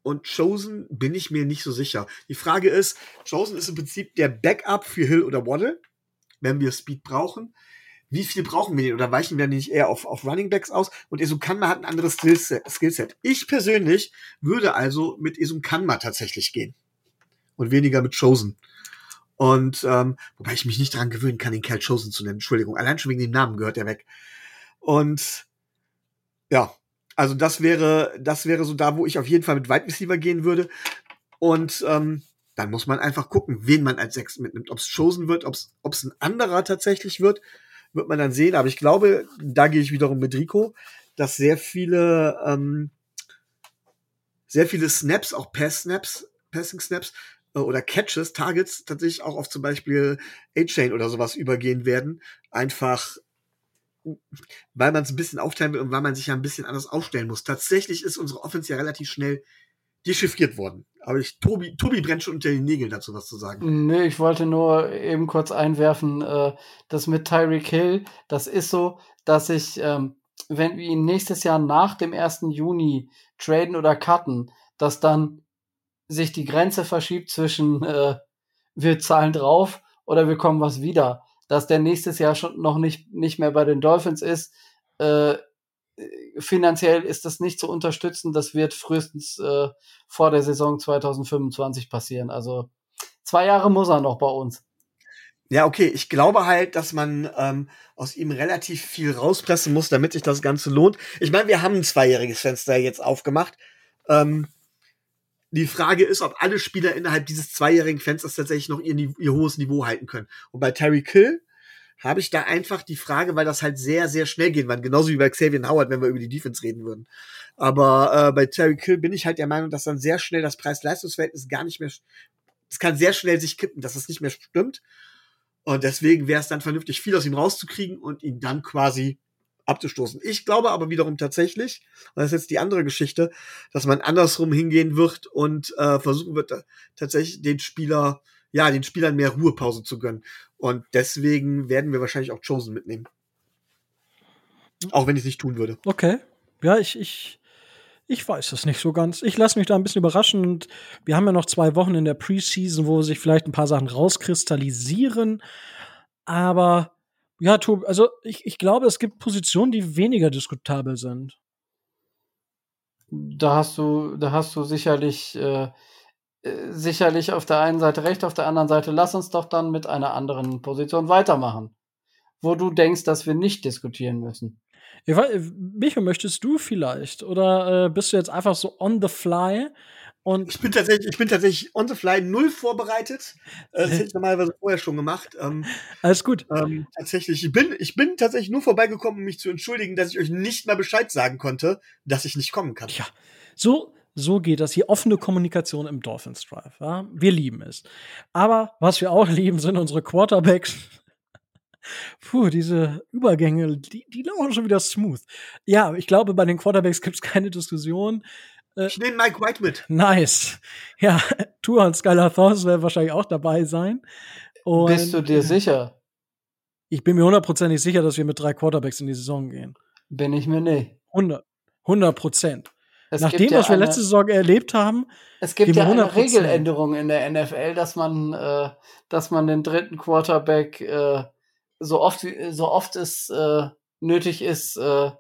und Chosen bin ich mir nicht so sicher. Die Frage ist, Chosen ist im Prinzip der Backup für Hill oder Waddle, wenn wir Speed brauchen wie viel brauchen wir denn? Oder weichen wir nicht eher auf, auf Running Backs aus? Und Kanma hat ein anderes Skillset. Ich persönlich würde also mit Kanma tatsächlich gehen. Und weniger mit Chosen. Und ähm, wobei ich mich nicht daran gewöhnen kann, den Kerl Chosen zu nennen. Entschuldigung, allein schon wegen dem Namen gehört er weg. Und ja, also das wäre, das wäre so da, wo ich auf jeden Fall mit Wide Receiver gehen würde. Und ähm, dann muss man einfach gucken, wen man als Sechs mitnimmt. Ob es Chosen wird, ob es ein anderer tatsächlich wird wird man dann sehen. Aber ich glaube, da gehe ich wiederum mit Rico, dass sehr viele, ähm, sehr viele Snaps, auch Pass-Snaps, Passing-Snaps äh, oder Catches, Targets tatsächlich auch auf zum Beispiel A-Chain oder sowas übergehen werden. Einfach weil man es ein bisschen aufteilen will und weil man sich ja ein bisschen anders aufstellen muss. Tatsächlich ist unsere Offense ja relativ schnell dechiffriert worden. Aber ich, Tobi, Tobi brennt schon unter den Nägeln dazu was zu sagen. Nee, ich wollte nur eben kurz einwerfen, äh, das mit Tyreek Hill, das ist so, dass ich, ähm, wenn wir ihn nächstes Jahr nach dem 1. Juni traden oder cutten, dass dann sich die Grenze verschiebt zwischen äh, wir zahlen drauf oder wir kommen was wieder. Dass der nächstes Jahr schon noch nicht, nicht mehr bei den Dolphins ist, äh, finanziell ist das nicht zu unterstützen. Das wird frühestens äh, vor der Saison 2025 passieren. Also zwei Jahre muss er noch bei uns. Ja, okay. Ich glaube halt, dass man ähm, aus ihm relativ viel rauspressen muss, damit sich das Ganze lohnt. Ich meine, wir haben ein zweijähriges Fenster jetzt aufgemacht. Ähm, die Frage ist, ob alle Spieler innerhalb dieses zweijährigen Fensters tatsächlich noch ihr, ihr hohes Niveau halten können. Und bei Terry Kill habe ich da einfach die Frage, weil das halt sehr, sehr schnell gehen kann. Genauso wie bei Xavier Howard, wenn wir über die Defense reden würden. Aber äh, bei Terry Kill bin ich halt der Meinung, dass dann sehr schnell das Preis-Leistungs-Verhältnis gar nicht mehr, es kann sehr schnell sich kippen, dass es nicht mehr stimmt. Und deswegen wäre es dann vernünftig, viel aus ihm rauszukriegen und ihn dann quasi abzustoßen. Ich glaube aber wiederum tatsächlich, und das ist jetzt die andere Geschichte, dass man andersrum hingehen wird und äh, versuchen wird, tatsächlich den Spieler ja, den Spielern mehr Ruhepause zu gönnen. Und deswegen werden wir wahrscheinlich auch Chosen mitnehmen. Auch wenn ich es nicht tun würde. Okay. Ja, ich, ich, ich weiß das nicht so ganz. Ich lasse mich da ein bisschen überraschen. Und wir haben ja noch zwei Wochen in der Preseason, wo sich vielleicht ein paar Sachen rauskristallisieren. Aber ja, Tob, also ich, ich glaube, es gibt Positionen, die weniger diskutabel sind. Da hast du, da hast du sicherlich äh, sicherlich auf der einen Seite recht, auf der anderen Seite lass uns doch dann mit einer anderen Position weitermachen, wo du denkst, dass wir nicht diskutieren müssen. Ich weiß, Micho, möchtest du vielleicht? Oder äh, bist du jetzt einfach so on the fly? Und ich bin tatsächlich, ich bin tatsächlich on the fly null vorbereitet. Äh, das hätte ich normalerweise vorher schon gemacht. Ähm, Alles gut. Ähm, tatsächlich, ich bin, ich bin tatsächlich nur vorbeigekommen, um mich zu entschuldigen, dass ich euch nicht mal Bescheid sagen konnte, dass ich nicht kommen kann. Ja, so, so geht das hier. Offene Kommunikation im Dolphins Drive. Ja? Wir lieben es. Aber was wir auch lieben, sind unsere Quarterbacks. Puh, diese Übergänge, die, die laufen schon wieder smooth. Ja, ich glaube, bei den Quarterbacks gibt es keine Diskussion. Äh, ich nehme Mike White mit. Nice. Ja, Tour und Skylar Thorns werden wahrscheinlich auch dabei sein. Und, Bist du dir sicher? Ich bin mir hundertprozentig sicher, dass wir mit drei Quarterbacks in die Saison gehen. Bin ich mir nicht. 100 Prozent. Nach dem, ja was wir eine, letzte Saison erlebt haben. Es gibt ja eine Regeländerung in der NFL, dass man, äh, dass man den dritten Quarterback äh, so oft so oft es äh, nötig ist äh,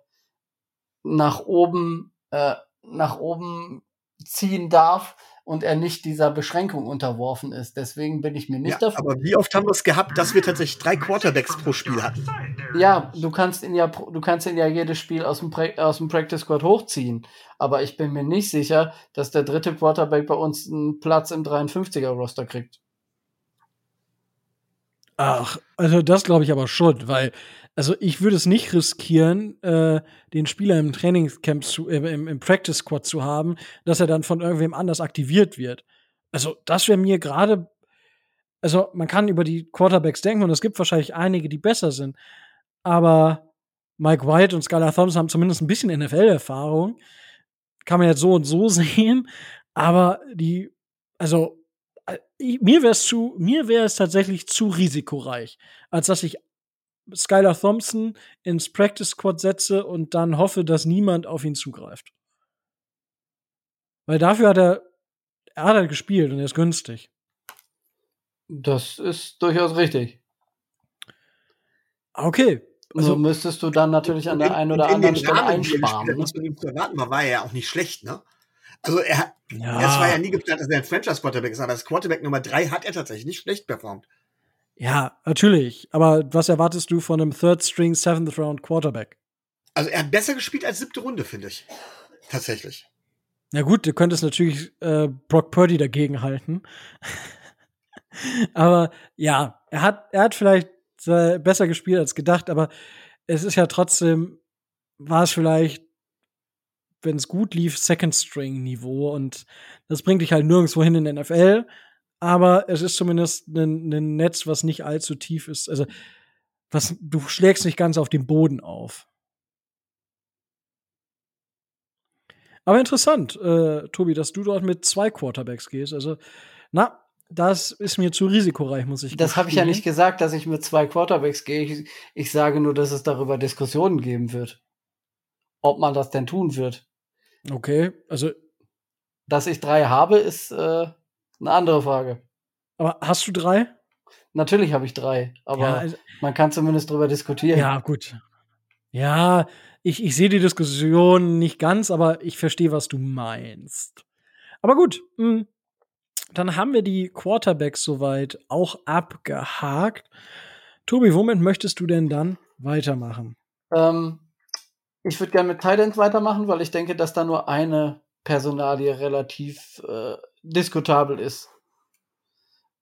nach oben äh, nach oben ziehen darf, und er nicht dieser Beschränkung unterworfen ist. Deswegen bin ich mir nicht ja, Aber wie oft haben wir es gehabt, dass wir tatsächlich drei Quarterbacks pro Spiel hatten? Ja, du kannst ihn ja, du kannst ihn ja jedes Spiel aus dem, aus dem Practice Squad hochziehen. Aber ich bin mir nicht sicher, dass der dritte Quarterback bei uns einen Platz im 53er Roster kriegt. Ach, also das glaube ich aber schon, weil also ich würde es nicht riskieren, äh, den Spieler im Trainingscamp zu, äh, im, im Practice Squad zu haben, dass er dann von irgendwem anders aktiviert wird. Also das wäre mir gerade, also man kann über die Quarterbacks denken und es gibt wahrscheinlich einige, die besser sind, aber Mike White und Skylar Thompson haben zumindest ein bisschen NFL-Erfahrung. Kann man jetzt so und so sehen, aber die, also mir wäre es zu, mir wäre es tatsächlich zu risikoreich, als dass ich Skylar Thompson ins Practice Squad setze und dann hoffe, dass niemand auf ihn zugreift. Weil dafür hat er, er hat halt gespielt und er ist günstig. Das ist durchaus richtig. Okay. Also so müsstest du dann natürlich an der einen oder anderen Stelle einsparen. Ne? Ihm erwarten war, war er ja auch nicht schlecht, ne? Also er, ja. es war ja nie geplant, dass er ein Franchise-Quarterback ist, aber als Quarterback Nummer drei hat er tatsächlich nicht schlecht performt. Ja, natürlich. Aber was erwartest du von einem Third String, Seventh Round Quarterback? Also er hat besser gespielt als siebte Runde, finde ich. Tatsächlich. Na gut, du könntest natürlich äh, Brock Purdy dagegen halten. aber ja, er hat, er hat vielleicht äh, besser gespielt als gedacht, aber es ist ja trotzdem, war es vielleicht, wenn es gut lief, Second String Niveau und das bringt dich halt nirgendwo hin in der NFL aber es ist zumindest ein, ein Netz, was nicht allzu tief ist. Also, was, du schlägst nicht ganz auf dem Boden auf. Aber interessant, äh, Tobi, dass du dort mit zwei Quarterbacks gehst. Also, na, das ist mir zu risikoreich, muss ich Das habe ich ja nicht gesagt, dass ich mit zwei Quarterbacks gehe. Ich, ich, sage nur, dass es darüber Diskussionen geben wird. Ob man das denn tun wird. Okay, also. Dass ich drei habe, ist äh, eine andere Frage. Aber hast du drei? Natürlich habe ich drei, aber ja, also, man kann zumindest drüber diskutieren. Ja, gut. Ja, ich, ich sehe die Diskussion nicht ganz, aber ich verstehe, was du meinst. Aber gut, mh, hm, dann haben wir die Quarterbacks soweit auch abgehakt. Tobi, womit möchtest du denn dann weitermachen? Ähm, ich würde gerne mit Thailand weitermachen, weil ich denke, dass da nur eine Personalie relativ äh, diskutabel ist.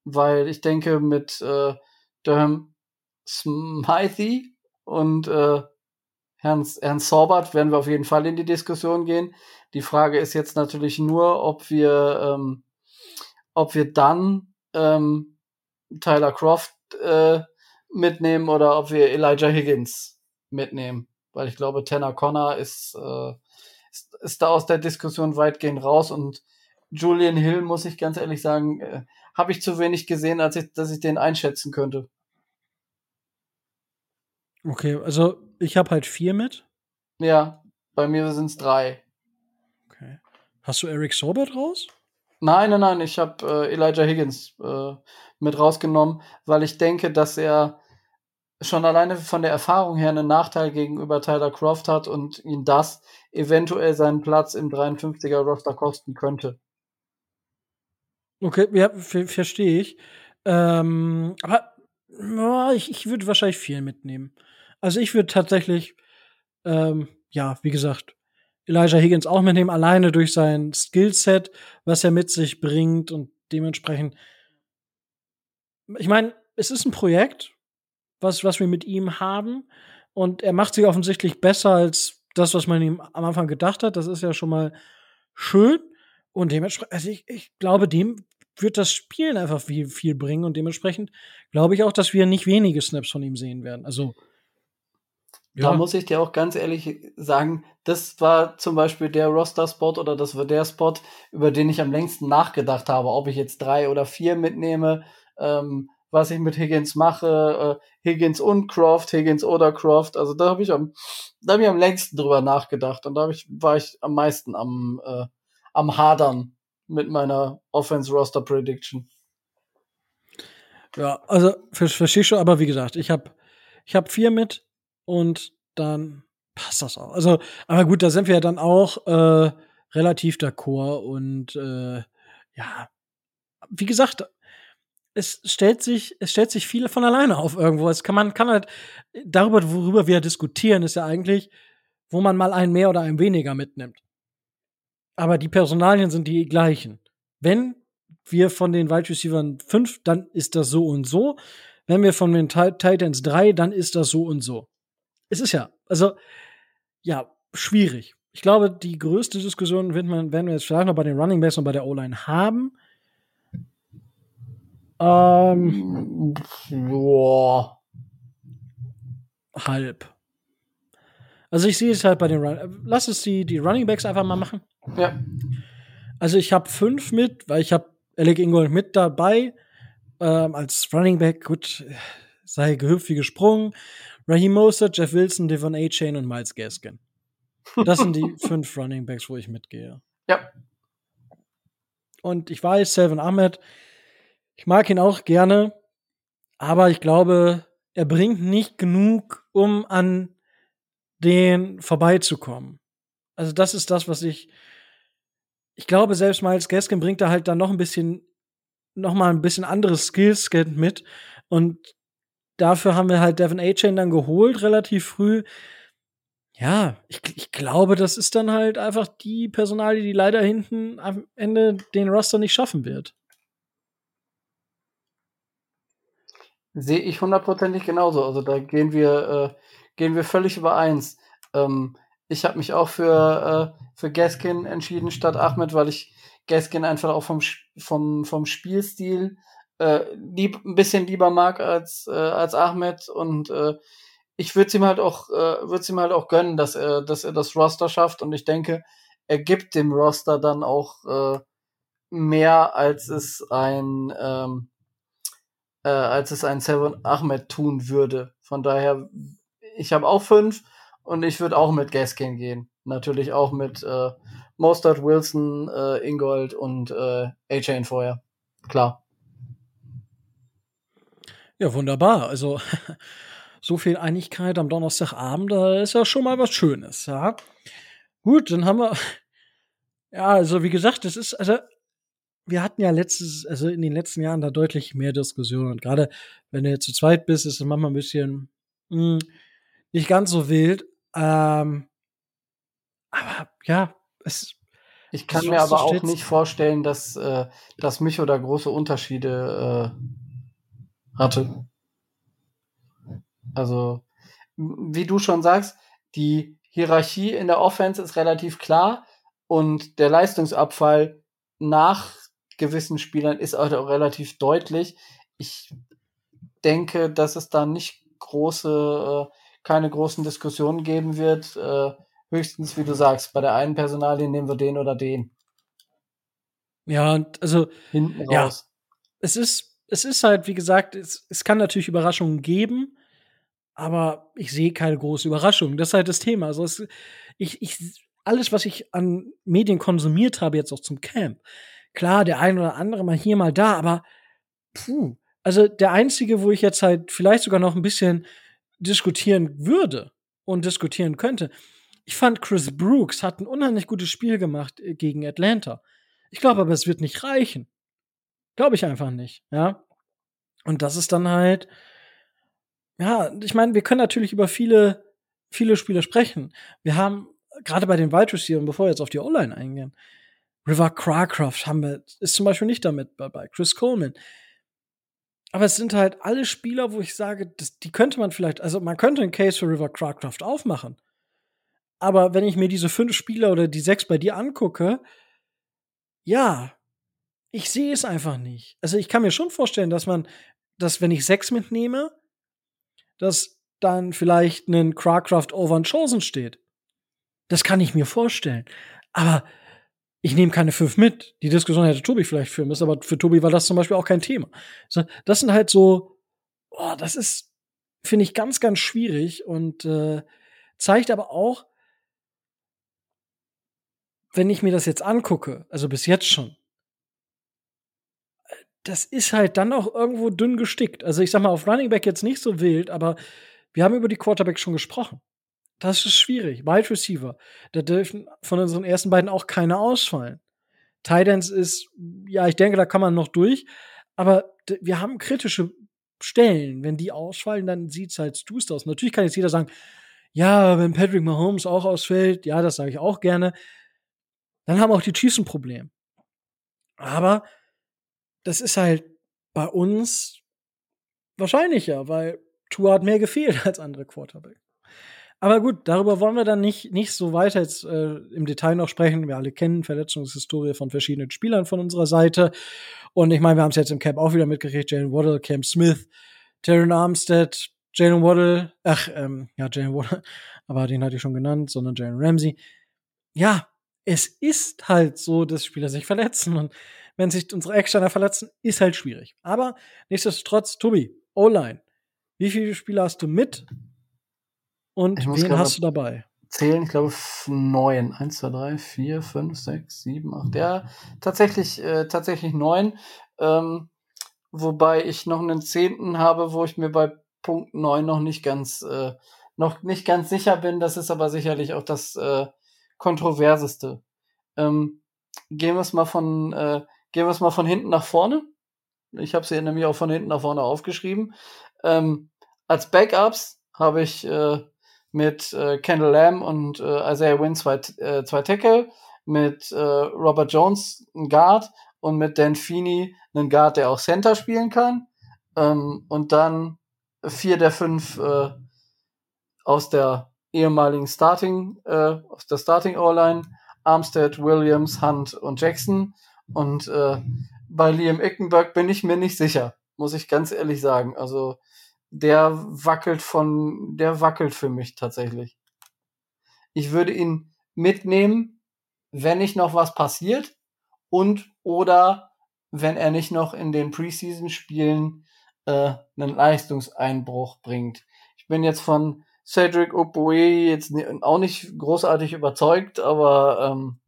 Weil ich denke, mit äh, Durham Smythe und äh, Herrn, Herrn Sorbert werden wir auf jeden Fall in die Diskussion gehen. Die Frage ist jetzt natürlich nur, ob wir, ähm, ob wir dann ähm, Tyler Croft äh, mitnehmen oder ob wir Elijah Higgins mitnehmen. Weil ich glaube, Tanner Connor ist, äh, ist, ist da aus der Diskussion weitgehend raus und Julian Hill, muss ich ganz ehrlich sagen, äh, habe ich zu wenig gesehen, als ich, dass ich den einschätzen könnte. Okay, also ich habe halt vier mit. Ja, bei mir sind es drei. Okay. Hast du Eric Sorbert raus? Nein, nein, nein, ich habe äh, Elijah Higgins äh, mit rausgenommen, weil ich denke, dass er schon alleine von der Erfahrung her einen Nachteil gegenüber Tyler Croft hat und ihn das eventuell seinen Platz im 53er Roster kosten könnte. Okay, ja, verstehe ich. Ähm, aber oh, ich, ich würde wahrscheinlich viel mitnehmen. Also ich würde tatsächlich, ähm, ja, wie gesagt, Elijah Higgins auch mitnehmen, alleine durch sein Skillset, was er mit sich bringt und dementsprechend. Ich meine, es ist ein Projekt, was, was wir mit ihm haben. Und er macht sich offensichtlich besser als das, was man ihm am Anfang gedacht hat. Das ist ja schon mal schön. Und dementsprechend, also ich, ich glaube, dem wird das Spielen einfach viel, viel bringen und dementsprechend glaube ich auch, dass wir nicht wenige Snaps von ihm sehen werden. Also ja. Da muss ich dir auch ganz ehrlich sagen, das war zum Beispiel der Roster-Spot oder das war der Spot, über den ich am längsten nachgedacht habe, ob ich jetzt drei oder vier mitnehme, ähm, was ich mit Higgins mache, äh, Higgins und Croft, Higgins oder Croft. Also da habe ich am, da habe ich am längsten drüber nachgedacht und da ich, war ich am meisten am, äh, am Hadern mit meiner Offense-Roster Prediction. Ja, also verstehe schon, aber wie gesagt, ich habe ich hab vier mit und dann passt das auch. Also, aber gut, da sind wir ja dann auch äh, relativ d'accord und äh, ja, wie gesagt, es stellt sich, es stellt sich viel von alleine auf irgendwo. Es kann, man kann halt darüber, worüber wir diskutieren, ist ja eigentlich, wo man mal einen mehr oder einen weniger mitnimmt. Aber die Personalien sind die gleichen. Wenn wir von den Wide Receivers fünf, dann ist das so und so. Wenn wir von den Titans drei, dann ist das so und so. Es ist ja, also, ja, schwierig. Ich glaube, die größte Diskussion wird man, werden wir jetzt vielleicht noch bei den Running Backs und bei der O-Line haben. Ähm, Boah. Halb. Also ich sehe es halt bei den Run Lass es die, die Running Backs einfach mal machen. Ja. Also ich habe fünf mit, weil ich habe Alec Ingold mit dabei ähm, als Running Back. Gut, sei gehüpft wie gesprungen. Raheem Mostert, Jeff Wilson, Devon A. Chain und Miles Gaskin. Das sind die fünf Running Backs, wo ich mitgehe. Ja. Und ich weiß, Selvin Ahmed, ich mag ihn auch gerne, aber ich glaube, er bringt nicht genug, um an den vorbeizukommen. Also das ist das, was ich ich glaube, selbst Miles Gaskin bringt da halt dann noch ein bisschen noch mal ein bisschen anderes Skillset mit und dafür haben wir halt Devin A-Chain dann geholt relativ früh. Ja, ich, ich glaube, das ist dann halt einfach die Personalie, die leider hinten am Ende den Roster nicht schaffen wird. Sehe ich hundertprozentig genauso. Also da gehen wir, äh, gehen wir völlig übereins. Ähm, ich habe mich auch für, äh, für Gaskin entschieden statt Ahmed, weil ich Gaskin einfach auch vom, vom, vom Spielstil äh, lieb, ein bisschen lieber mag als, äh, als Ahmed und äh, ich würde ihm halt auch, äh, würde ihm halt auch gönnen, dass er, dass er das Roster schafft und ich denke, er gibt dem Roster dann auch äh, mehr, als es ein ähm, äh, als es ein Seven Ahmed tun würde. Von daher, ich habe auch fünf und ich würde auch mit Gaskin gehen. Natürlich auch mit äh, Mostert, Wilson, äh, Ingold und äh, A-Chain vorher. Klar. Ja, wunderbar. Also so viel Einigkeit am Donnerstagabend, da ist ja schon mal was Schönes, ja. Gut, dann haben wir. Ja, also wie gesagt, das ist, also wir hatten ja letztes, also in den letzten Jahren da deutlich mehr Diskussionen. Und gerade wenn du jetzt zu zweit bist, ist es manchmal ein bisschen mh, hm, nicht ganz so wild. Ähm, aber ja, es. Ich kann mir aber auch nicht vorstellen, dass, äh, dass Micho da große Unterschiede äh, hatte. Also, wie du schon sagst, die Hierarchie in der Offense ist relativ klar und der Leistungsabfall nach gewissen Spielern ist halt auch relativ deutlich. Ich denke, dass es da nicht große, äh, keine großen Diskussionen geben wird. Äh, höchstens, wie du sagst, bei der einen Personalie nehmen wir den oder den. Ja, also hinten ja, raus. Es ist, es ist halt, wie gesagt, es, es kann natürlich Überraschungen geben, aber ich sehe keine große Überraschung. Das ist halt das Thema. Also es, ich, ich, alles, was ich an Medien konsumiert habe, jetzt auch zum Camp, Klar, der ein oder andere mal hier, mal da, aber puh. Also der einzige, wo ich jetzt halt vielleicht sogar noch ein bisschen diskutieren würde und diskutieren könnte. Ich fand Chris Brooks hat ein unheimlich gutes Spiel gemacht äh, gegen Atlanta. Ich glaube aber, es wird nicht reichen. Glaube ich einfach nicht, ja. Und das ist dann halt, ja, ich meine, wir können natürlich über viele, viele Spiele sprechen. Wir haben gerade bei den Wide Receivers, bevor wir jetzt auf die O-Line eingehen, River Crawcroft haben wir, ist zum Beispiel nicht damit dabei. Chris Coleman. Aber es sind halt alle Spieler, wo ich sage, das, die könnte man vielleicht, also man könnte einen Case für River Crawcroft aufmachen. Aber wenn ich mir diese fünf Spieler oder die sechs bei dir angucke, ja, ich sehe es einfach nicht. Also ich kann mir schon vorstellen, dass man, dass wenn ich sechs mitnehme, dass dann vielleicht ein Crawcroft over Chosen steht. Das kann ich mir vorstellen. Aber ich nehme keine fünf mit. Die Diskussion hätte Tobi vielleicht führen müssen, aber für Tobi war das zum Beispiel auch kein Thema. Das sind halt so, oh, das ist, finde ich, ganz, ganz schwierig und äh, zeigt aber auch, wenn ich mir das jetzt angucke, also bis jetzt schon, das ist halt dann auch irgendwo dünn gestickt. Also ich sag mal, auf Running Back jetzt nicht so wild, aber wir haben über die Quarterbacks schon gesprochen. Das ist schwierig. Wide Receiver. Da dürfen von unseren ersten beiden auch keine ausfallen. Titans ist, ja, ich denke, da kann man noch durch. Aber wir haben kritische Stellen. Wenn die ausfallen, dann sieht's halt duster aus. Natürlich kann jetzt jeder sagen, ja, wenn Patrick Mahomes auch ausfällt, ja, das sage ich auch gerne, dann haben auch die Chiefs ein Problem. Aber das ist halt bei uns wahrscheinlicher, weil Tua hat mehr gefehlt als andere Quarterback. Aber gut, darüber wollen wir dann nicht, nicht so weiter jetzt äh, im Detail noch sprechen. Wir alle kennen Verletzungshistorie von verschiedenen Spielern von unserer Seite. Und ich meine, wir haben es jetzt im Camp auch wieder mitgekriegt. Jalen Waddle, Cam Smith, Terran Armstead, Jalen Waddle, ach, ähm, ja, Jalen Waddle, aber den hatte ich schon genannt, sondern Jalen Ramsey. Ja, es ist halt so, dass Spieler sich verletzen. Und wenn sich unsere Ecksteiner verletzen, ist halt schwierig. Aber nichtsdestotrotz, Tobi, O-Line. Wie viele Spieler hast du mit? Und wen hast du dabei? Zählen, ich glaube, neun. Eins, zwei, drei, vier, fünf, sechs, sieben, acht. Ja, tatsächlich, äh, tatsächlich neun. Ähm, wobei ich noch einen zehnten habe, wo ich mir bei Punkt neun noch nicht ganz, äh, noch nicht ganz sicher bin. Das ist aber sicherlich auch das äh, kontroverseste. Ähm, gehen wir es mal von, äh, gehen wir es mal von hinten nach vorne. Ich habe sie nämlich auch von hinten nach vorne aufgeschrieben. Ähm, als Backups habe ich äh, mit äh, Kendall Lamb und äh, Isaiah Wynn zwei, äh, zwei Tackle, mit äh, Robert Jones ein Guard und mit Dan Feeney einen Guard, der auch Center spielen kann. Ähm, und dann vier der fünf äh, aus der ehemaligen Starting, äh, aus der Starting O-Line, Armstead, Williams, Hunt und Jackson. Und äh, bei Liam Ickenberg bin ich mir nicht sicher, muss ich ganz ehrlich sagen. Also der wackelt von, der wackelt für mich tatsächlich. Ich würde ihn mitnehmen, wenn nicht noch was passiert und oder wenn er nicht noch in den Preseason-Spielen äh, einen Leistungseinbruch bringt. Ich bin jetzt von Cedric Opoe jetzt auch nicht großartig überzeugt, aber ähm,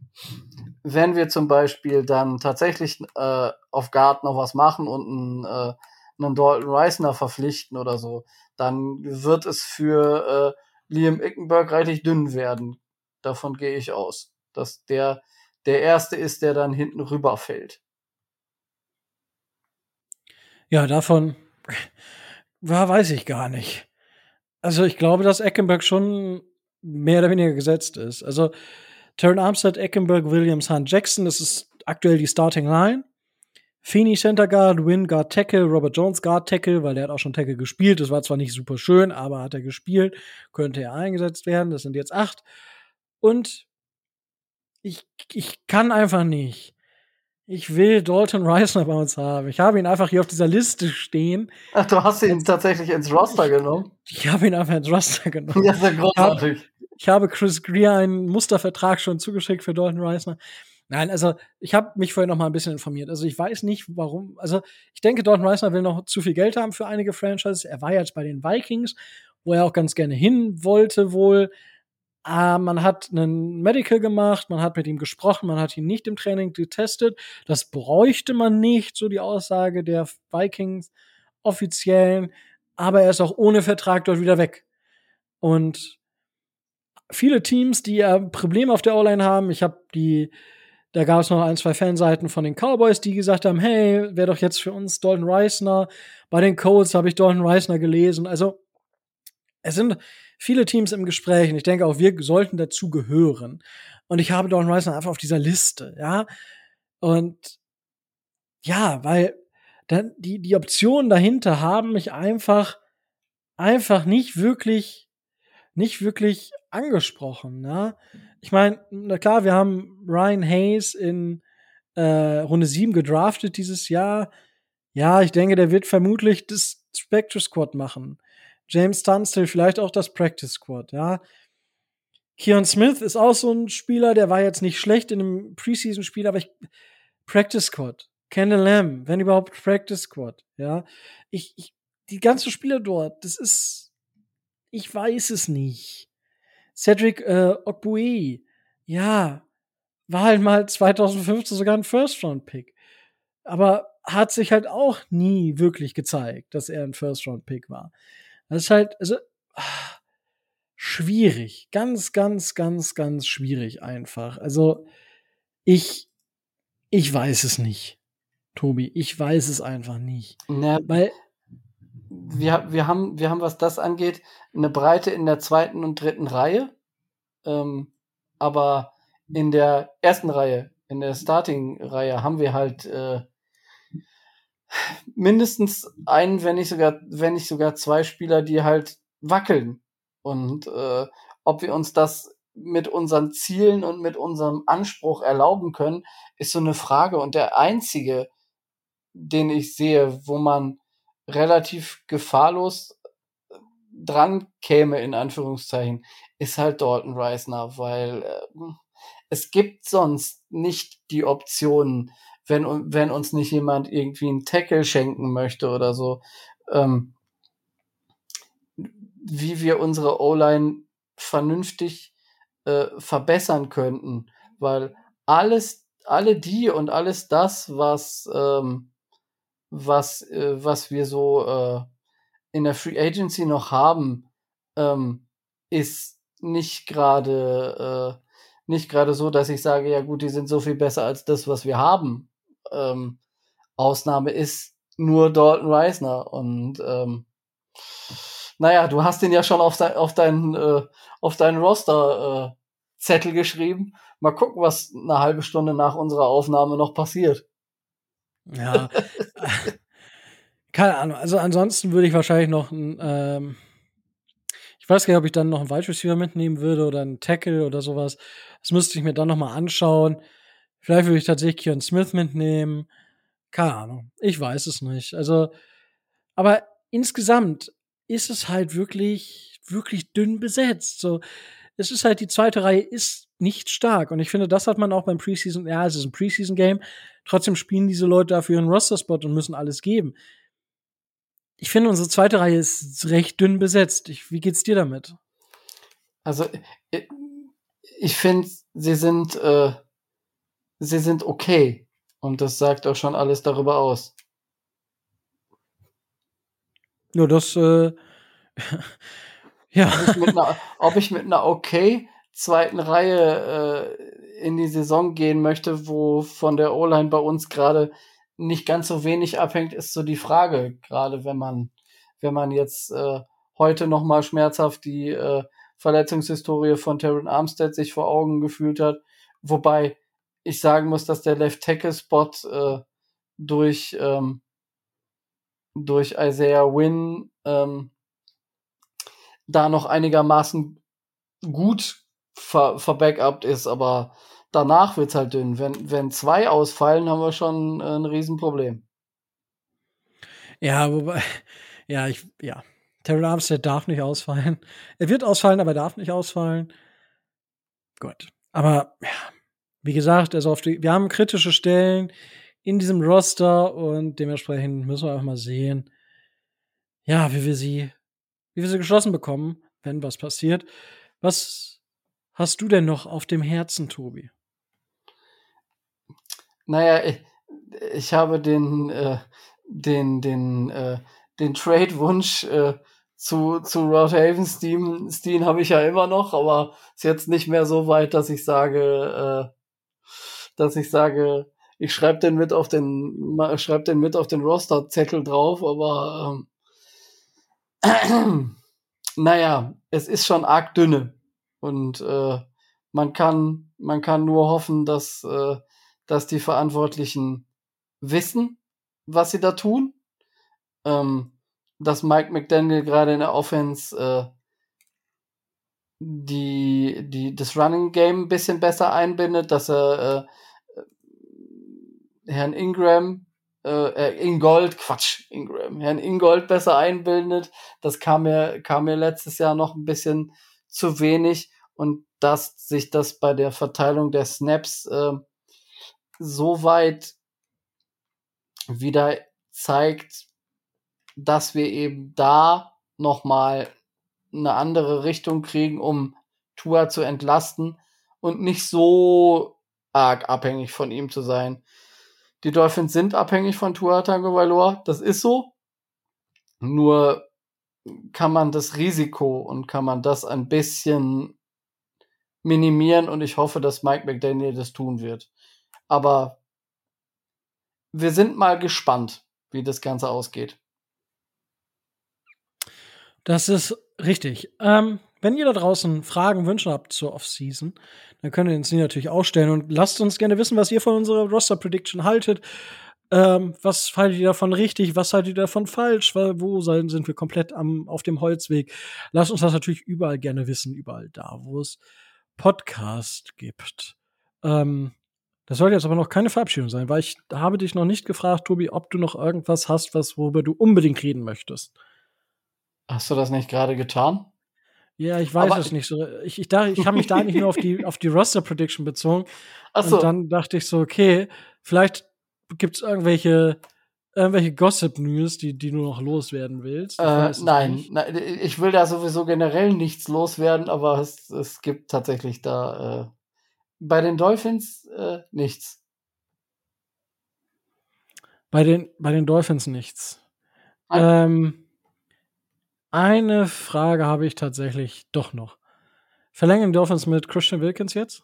wenn wir zum Beispiel dann tatsächlich äh, auf Guard noch was machen und einen, äh, einen Dalton Reisner verpflichten oder so, dann wird es für äh, Liam Ickenberg reichlich dünn werden. Davon gehe ich aus, dass der der erste ist, der dann hinten rüberfällt. Ja, davon war, weiß ich gar nicht. Also ich glaube, dass Eckenberg schon mehr oder weniger gesetzt ist. Also Turn Armstead, Eckenberg, Williams, Hunt, Jackson, das ist aktuell die Starting Line. Feeney Center Guard, Win Guard Tackle, Robert Jones Guard Tackle, weil der hat auch schon Tackle gespielt. Das war zwar nicht super schön, aber hat er gespielt, könnte er eingesetzt werden. Das sind jetzt acht. Und ich, ich kann einfach nicht ich will Dalton Reisner bei uns haben. Ich habe ihn einfach hier auf dieser Liste stehen. Ach, du hast ihn tatsächlich ins Roster genommen? Ich habe ihn einfach ins Roster genommen. Ja, sehr großartig. Ich habe Chris Greer einen Mustervertrag schon zugeschickt für Dalton Reisner. Nein, also ich habe mich vorher noch mal ein bisschen informiert. Also ich weiß nicht, warum. Also ich denke, Dalton Reisner will noch zu viel Geld haben für einige Franchises. Er war jetzt bei den Vikings, wo er auch ganz gerne hin wollte wohl. Ah, man hat einen Medical gemacht, man hat mit ihm gesprochen, man hat ihn nicht im Training getestet. Das bräuchte man nicht, so die Aussage der Vikings offiziellen. Aber er ist auch ohne Vertrag dort wieder weg. Und viele Teams, die ja Probleme auf der O-Line haben, ich habe die, da gab es noch ein, zwei Fanseiten von den Cowboys, die gesagt haben, hey, wäre doch jetzt für uns Dalton Reisner. Bei den Colts habe ich Dalton Reisner gelesen. Also es sind viele Teams im Gespräch und ich denke auch wir sollten dazu gehören. Und ich habe Don Reisner einfach auf dieser Liste, ja. Und ja, weil dann die, die Optionen dahinter haben mich einfach, einfach nicht wirklich, nicht wirklich angesprochen, ja. Ich meine, na klar, wir haben Ryan Hayes in äh, Runde 7 gedraftet dieses Jahr. Ja, ich denke, der wird vermutlich das Spectre Squad machen. James Tunstall, vielleicht auch das Practice Squad, ja. Keon Smith ist auch so ein Spieler, der war jetzt nicht schlecht in einem Preseason-Spiel, aber ich, Practice Squad. Kendall Lamb, wenn überhaupt Practice Squad, ja. Ich, ich, die ganzen Spieler dort, das ist, ich weiß es nicht. Cedric äh, Okbue, ja, war halt mal 2015 sogar ein First-Round-Pick. Aber hat sich halt auch nie wirklich gezeigt, dass er ein First-Round-Pick war. Das ist halt, also, ach, schwierig. Ganz, ganz, ganz, ganz schwierig einfach. Also, ich, Ich weiß es nicht. Tobi, ich weiß es einfach nicht. Na, Weil, wir, wir, haben, wir haben, was das angeht, eine Breite in der zweiten und dritten Reihe. Ähm, aber in der ersten Reihe, in der Starting-Reihe, haben wir halt äh, mindestens einen, wenn nicht sogar, wenn nicht sogar zwei Spieler, die halt wackeln. Und äh, ob wir uns das mit unseren Zielen und mit unserem Anspruch erlauben können, ist so eine Frage. Und der einzige, den ich sehe, wo man relativ gefahrlos dran käme, in Anführungszeichen, ist halt Dalton Reisner, weil äh, es gibt sonst nicht die Optionen, wenn, wenn uns nicht jemand irgendwie einen Tackle schenken möchte oder so, ähm, wie wir unsere O-Line vernünftig äh, verbessern könnten, weil alles, alle die und alles das, was, ähm, was, äh, was wir so äh, in der Free Agency noch haben, ähm, ist nicht gerade äh, nicht gerade so, dass ich sage, ja gut, die sind so viel besser als das, was wir haben. Ähm, Ausnahme ist nur Dalton Reisner und ähm, naja, du hast den ja schon auf, dein, auf deinen äh, auf deinen Roster äh, Zettel geschrieben. Mal gucken, was eine halbe Stunde nach unserer Aufnahme noch passiert. Ja, keine Ahnung. Also ansonsten würde ich wahrscheinlich noch ein, ähm, ich weiß gar nicht, ob ich dann noch einen Wide Receiver mitnehmen würde oder einen Tackle oder sowas. Das müsste ich mir dann noch mal anschauen. Vielleicht würde ich tatsächlich Kieran Smith mitnehmen. Keine Ahnung. Ich weiß es nicht. Also, aber insgesamt ist es halt wirklich, wirklich dünn besetzt. So, es ist halt die zweite Reihe ist nicht stark. Und ich finde, das hat man auch beim Preseason, ja, es ist ein Preseason-Game. Trotzdem spielen diese Leute dafür einen Roster-Spot und müssen alles geben. Ich finde, unsere zweite Reihe ist recht dünn besetzt. Ich, wie geht's dir damit? Also, ich, ich finde, sie sind, äh, sie sind okay. Und das sagt auch schon alles darüber aus. Ja, das, äh, ja. Ob ich mit einer, ob ich mit einer okay zweiten Reihe äh, in die Saison gehen möchte, wo von der O-Line bei uns gerade nicht ganz so wenig abhängt, ist so die Frage. Gerade wenn man, wenn man jetzt äh, heute noch mal schmerzhaft die äh, Verletzungshistorie von Terran Armstead sich vor Augen gefühlt hat. Wobei ich sagen muss, dass der Left Tackle Spot äh, durch ähm, durch Isaiah Wynn ähm, da noch einigermaßen gut ver verbackupt ist, aber danach wird's halt dünn. Wenn, wenn zwei ausfallen, haben wir schon äh, ein Riesenproblem. Ja, wobei, ja, ich, ja. Terran Armstead darf nicht ausfallen. Er wird ausfallen, aber er darf nicht ausfallen. Gut. Aber, ja, wie gesagt, also auf die, wir haben kritische Stellen in diesem Roster und dementsprechend müssen wir einfach mal sehen, ja, wie wir sie, wie wir sie geschlossen bekommen, wenn was passiert. Was hast du denn noch auf dem Herzen, Tobi? Naja, ich, ich habe den, äh, den, den, äh, den Trade-Wunsch äh, zu, zu Rod Havenstein Steen habe ich ja immer noch, aber ist jetzt nicht mehr so weit, dass ich sage, äh, dass ich sage, ich schreibe den mit auf den, schreib den mit auf den Roster-Zettel drauf, aber ähm, naja, es ist schon arg dünne. Und äh, man kann, man kann nur hoffen, dass, äh, dass die Verantwortlichen wissen, was sie da tun. Ähm, dass Mike McDaniel gerade in der Offense äh, die, die, das Running Game ein bisschen besser einbindet, dass er äh, Herrn Ingram, äh, äh, Ingold, Quatsch, Ingram, Herrn Ingold besser einbindet. Das kam mir, kam mir letztes Jahr noch ein bisschen zu wenig und dass sich das bei der Verteilung der Snaps äh, so weit wieder zeigt, dass wir eben da nochmal eine andere Richtung kriegen, um Tua zu entlasten und nicht so arg abhängig von ihm zu sein. Die Dolphins sind abhängig von Tua Tagovailoa, das ist so. Nur kann man das Risiko und kann man das ein bisschen minimieren und ich hoffe, dass Mike McDaniel das tun wird. Aber wir sind mal gespannt, wie das Ganze ausgeht. Das ist richtig. Ähm, wenn ihr da draußen Fragen, Wünsche habt zur Offseason, dann könnt ihr uns die natürlich auch stellen und lasst uns gerne wissen, was ihr von unserer Roster Prediction haltet. Ähm, was haltet ihr davon richtig? Was haltet ihr davon falsch? Wo sind wir komplett am, auf dem Holzweg? Lasst uns das natürlich überall gerne wissen, überall da, wo es Podcast gibt. Ähm, das sollte jetzt aber noch keine Verabschiedung sein, weil ich habe dich noch nicht gefragt, Tobi, ob du noch irgendwas hast, was worüber du unbedingt reden möchtest. Hast du das nicht gerade getan? Ja, ich weiß aber es nicht so. Ich, ich, dachte, ich habe mich da nicht nur auf die, auf die Roster Prediction bezogen. Ach so. Und dann dachte ich so, okay, vielleicht gibt es irgendwelche, irgendwelche Gossip-News, die, die du noch loswerden willst. Äh, nein, nein, ich will da sowieso generell nichts loswerden, aber es, es gibt tatsächlich da äh, bei den Dolphins äh, nichts. Bei den, bei den Dolphins nichts. Ähm, eine Frage habe ich tatsächlich doch noch. Verlängern die Dolphins mit Christian Wilkins jetzt?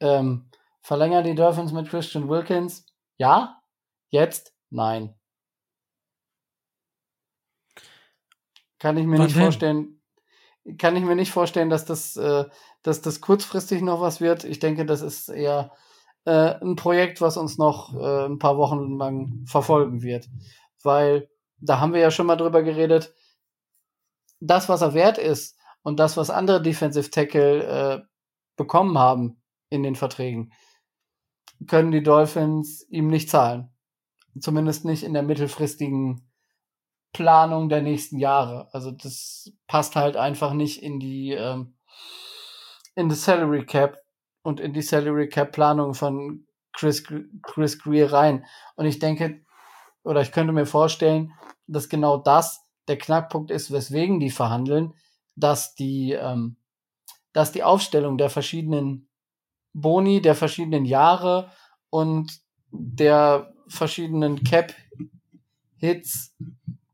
Ähm, verlängern die Dolphins mit Christian Wilkins? Ja. Jetzt? Nein. Kann ich mir Wann nicht denn? vorstellen. Kann ich mir nicht vorstellen, dass das, äh, dass das kurzfristig noch was wird. Ich denke, das ist eher äh, ein Projekt, was uns noch äh, ein paar Wochen lang verfolgen wird. Weil da haben wir ja schon mal drüber geredet das, was er wert ist und das, was andere Defensive Tackle äh, bekommen haben in den Verträgen, können die Dolphins ihm nicht zahlen. Zumindest nicht in der mittelfristigen Planung der nächsten Jahre. Also das passt halt einfach nicht in die ähm, in die Salary Cap und in die Salary Cap Planung von Chris Chris Greer rein. Und ich denke oder ich könnte mir vorstellen, dass genau das der Knackpunkt ist, weswegen die verhandeln, dass die, ähm, dass die Aufstellung der verschiedenen Boni, der verschiedenen Jahre und der verschiedenen Cap-Hits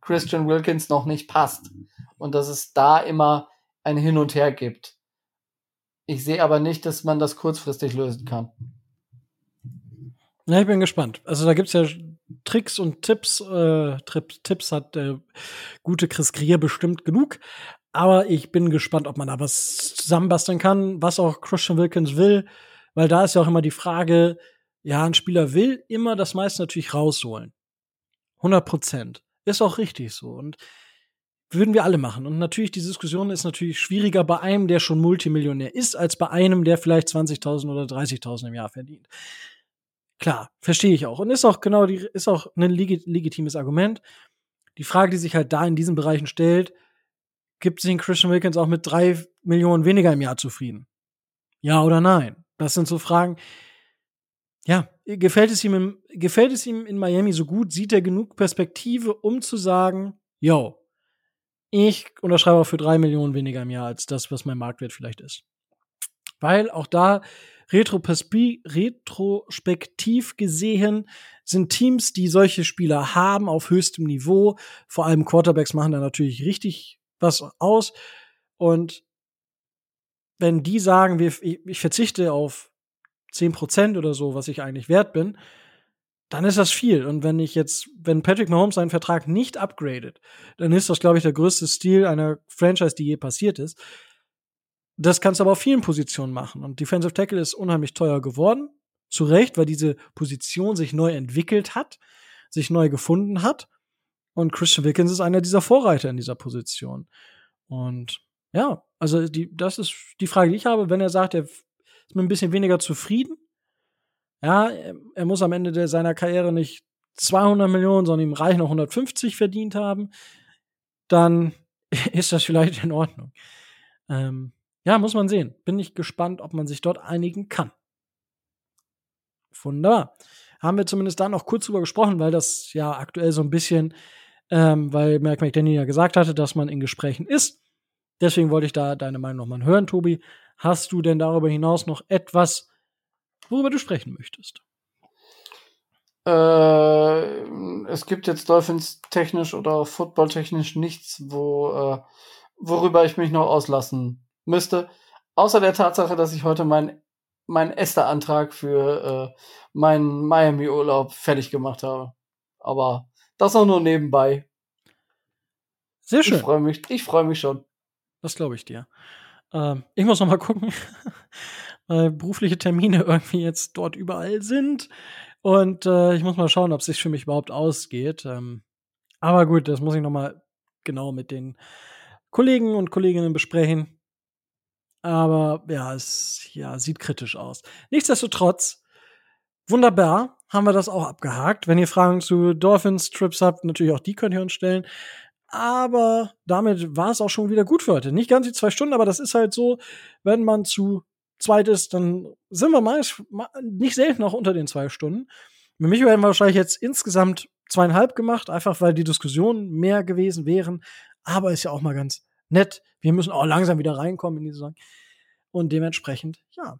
Christian Wilkins noch nicht passt. Und dass es da immer ein Hin und Her gibt. Ich sehe aber nicht, dass man das kurzfristig lösen kann. Ja, ich bin gespannt. Also da gibt es ja Tricks und Tipps. Äh, Tipps hat der gute Chris Grier bestimmt genug. Aber ich bin gespannt, ob man da was zusammenbasteln kann, was auch Christian Wilkins will. Weil da ist ja auch immer die Frage, ja, ein Spieler will immer das meiste natürlich rausholen. 100 Prozent. Ist auch richtig so. Und würden wir alle machen. Und natürlich, die Diskussion ist natürlich schwieriger bei einem, der schon Multimillionär ist, als bei einem, der vielleicht 20.000 oder 30.000 im Jahr verdient. Klar, verstehe ich auch. Und ist auch genau die, ist auch ein legitimes Argument. Die Frage, die sich halt da in diesen Bereichen stellt, gibt sich Christian Wilkins auch mit drei Millionen weniger im Jahr zufrieden? Ja oder nein? Das sind so Fragen. Ja, gefällt es ihm, gefällt es ihm in Miami so gut? Sieht er genug Perspektive, um zu sagen, yo, ich unterschreibe auch für drei Millionen weniger im Jahr als das, was mein Marktwert vielleicht ist. Weil auch da retrospektiv gesehen sind Teams, die solche Spieler haben auf höchstem Niveau, vor allem Quarterbacks machen da natürlich richtig was aus. Und wenn die sagen, ich verzichte auf 10% oder so, was ich eigentlich wert bin, dann ist das viel. Und wenn ich jetzt, wenn Patrick Mahomes seinen Vertrag nicht upgradet, dann ist das, glaube ich, der größte Stil einer Franchise, die je passiert ist. Das kannst du aber auf vielen Positionen machen. Und Defensive Tackle ist unheimlich teuer geworden. Zu Recht, weil diese Position sich neu entwickelt hat, sich neu gefunden hat. Und Christian Wilkins ist einer dieser Vorreiter in dieser Position. Und ja, also die, das ist die Frage, die ich habe, wenn er sagt, er ist mit ein bisschen weniger zufrieden. Ja, er muss am Ende der, seiner Karriere nicht 200 Millionen, sondern ihm reichen noch 150 verdient haben, dann ist das vielleicht in Ordnung. Ähm, ja, muss man sehen. Bin ich gespannt, ob man sich dort einigen kann. Wunderbar. Haben wir zumindest da noch kurz drüber gesprochen, weil das ja aktuell so ein bisschen, ähm, weil Mark McDaniel ja gesagt hatte, dass man in Gesprächen ist. Deswegen wollte ich da deine Meinung nochmal hören, Tobi. Hast du denn darüber hinaus noch etwas, worüber du sprechen möchtest? Äh, es gibt jetzt Dolphins technisch oder Football technisch nichts, wo, äh, worüber ich mich noch auslassen müsste. Außer der Tatsache, dass ich heute mein meinen Esther-Antrag für äh, meinen Miami-Urlaub fertig gemacht habe. Aber das auch nur nebenbei. Sehr schön. Ich freue mich, ich freue mich schon. Das glaube ich dir. Ähm, ich muss noch mal gucken, weil berufliche Termine irgendwie jetzt dort überall sind. Und äh, ich muss mal schauen, ob es sich für mich überhaupt ausgeht. Ähm, aber gut, das muss ich noch mal genau mit den Kollegen und Kolleginnen besprechen. Aber ja, es ja, sieht kritisch aus. Nichtsdestotrotz, wunderbar, haben wir das auch abgehakt. Wenn ihr Fragen zu Dolphins Trips habt, natürlich auch die könnt ihr uns stellen. Aber damit war es auch schon wieder gut für heute. Nicht ganz die zwei Stunden, aber das ist halt so, wenn man zu zweit ist, dann sind wir meist nicht selten auch unter den zwei Stunden. Mit mich werden wir wahrscheinlich jetzt insgesamt zweieinhalb gemacht, einfach weil die Diskussionen mehr gewesen wären. Aber ist ja auch mal ganz nett. Wir müssen auch langsam wieder reinkommen in die Saison. Und dementsprechend, ja,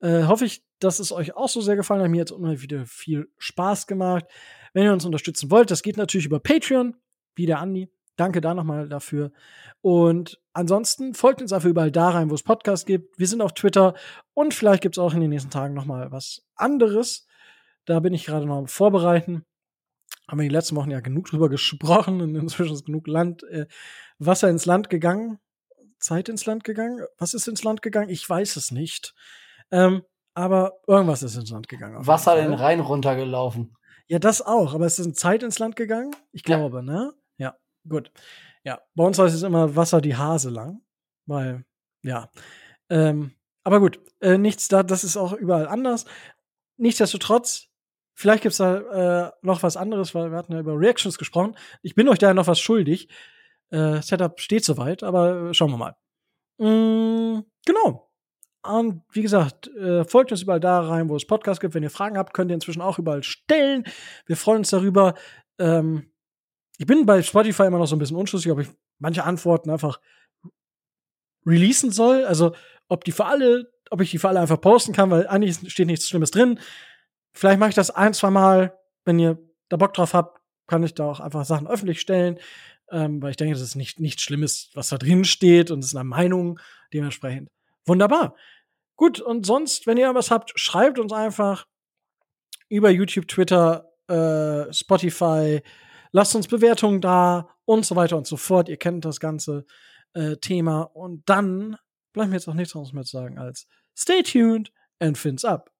äh, hoffe ich, dass es euch auch so sehr gefallen hat. Mir hat es immer wieder viel Spaß gemacht. Wenn ihr uns unterstützen wollt, das geht natürlich über Patreon, wie der Andi. Danke da nochmal dafür. Und ansonsten folgt uns einfach überall da rein, wo es Podcasts gibt. Wir sind auf Twitter und vielleicht gibt es auch in den nächsten Tagen nochmal was anderes. Da bin ich gerade noch am Vorbereiten. Haben wir die letzten Wochen ja genug drüber gesprochen und inzwischen ist genug Land, äh, Wasser ins Land gegangen. Zeit ins Land gegangen? Was ist ins Land gegangen? Ich weiß es nicht. Ähm, aber irgendwas ist ins Land gegangen. Wasser den Rhein runtergelaufen. Ja, das auch. Aber es ist eine Zeit ins Land gegangen? Ich glaube, ja. ne? Ja, gut. Ja, bei uns heißt es immer Wasser die Hase lang. Weil, ja. Ähm, aber gut, äh, nichts da, das ist auch überall anders. Nichtsdestotrotz, vielleicht gibt's da äh, noch was anderes, weil wir hatten ja über Reactions gesprochen. Ich bin euch da noch was schuldig. Äh, Setup steht soweit, aber äh, schauen wir mal. Mm, genau. Und wie gesagt, äh, folgt uns überall da rein, wo es Podcasts gibt. Wenn ihr Fragen habt, könnt ihr inzwischen auch überall stellen. Wir freuen uns darüber. Ähm, ich bin bei Spotify immer noch so ein bisschen unschlüssig, ob ich manche Antworten einfach releasen soll. Also, ob die für alle, ob ich die für alle einfach posten kann, weil eigentlich steht nichts Schlimmes drin. Vielleicht mache ich das ein, zwei Mal. Wenn ihr da Bock drauf habt, kann ich da auch einfach Sachen öffentlich stellen ähm, weil ich denke, das ist nicht nichts Schlimmes, was da drin steht und es ist eine Meinung dementsprechend. Wunderbar. Gut, und sonst, wenn ihr was habt, schreibt uns einfach über YouTube, Twitter, äh, Spotify, lasst uns Bewertungen da und so weiter und so fort. Ihr kennt das ganze äh, Thema. Und dann bleibt mir jetzt auch nichts anderes mehr zu sagen als stay tuned and fins up.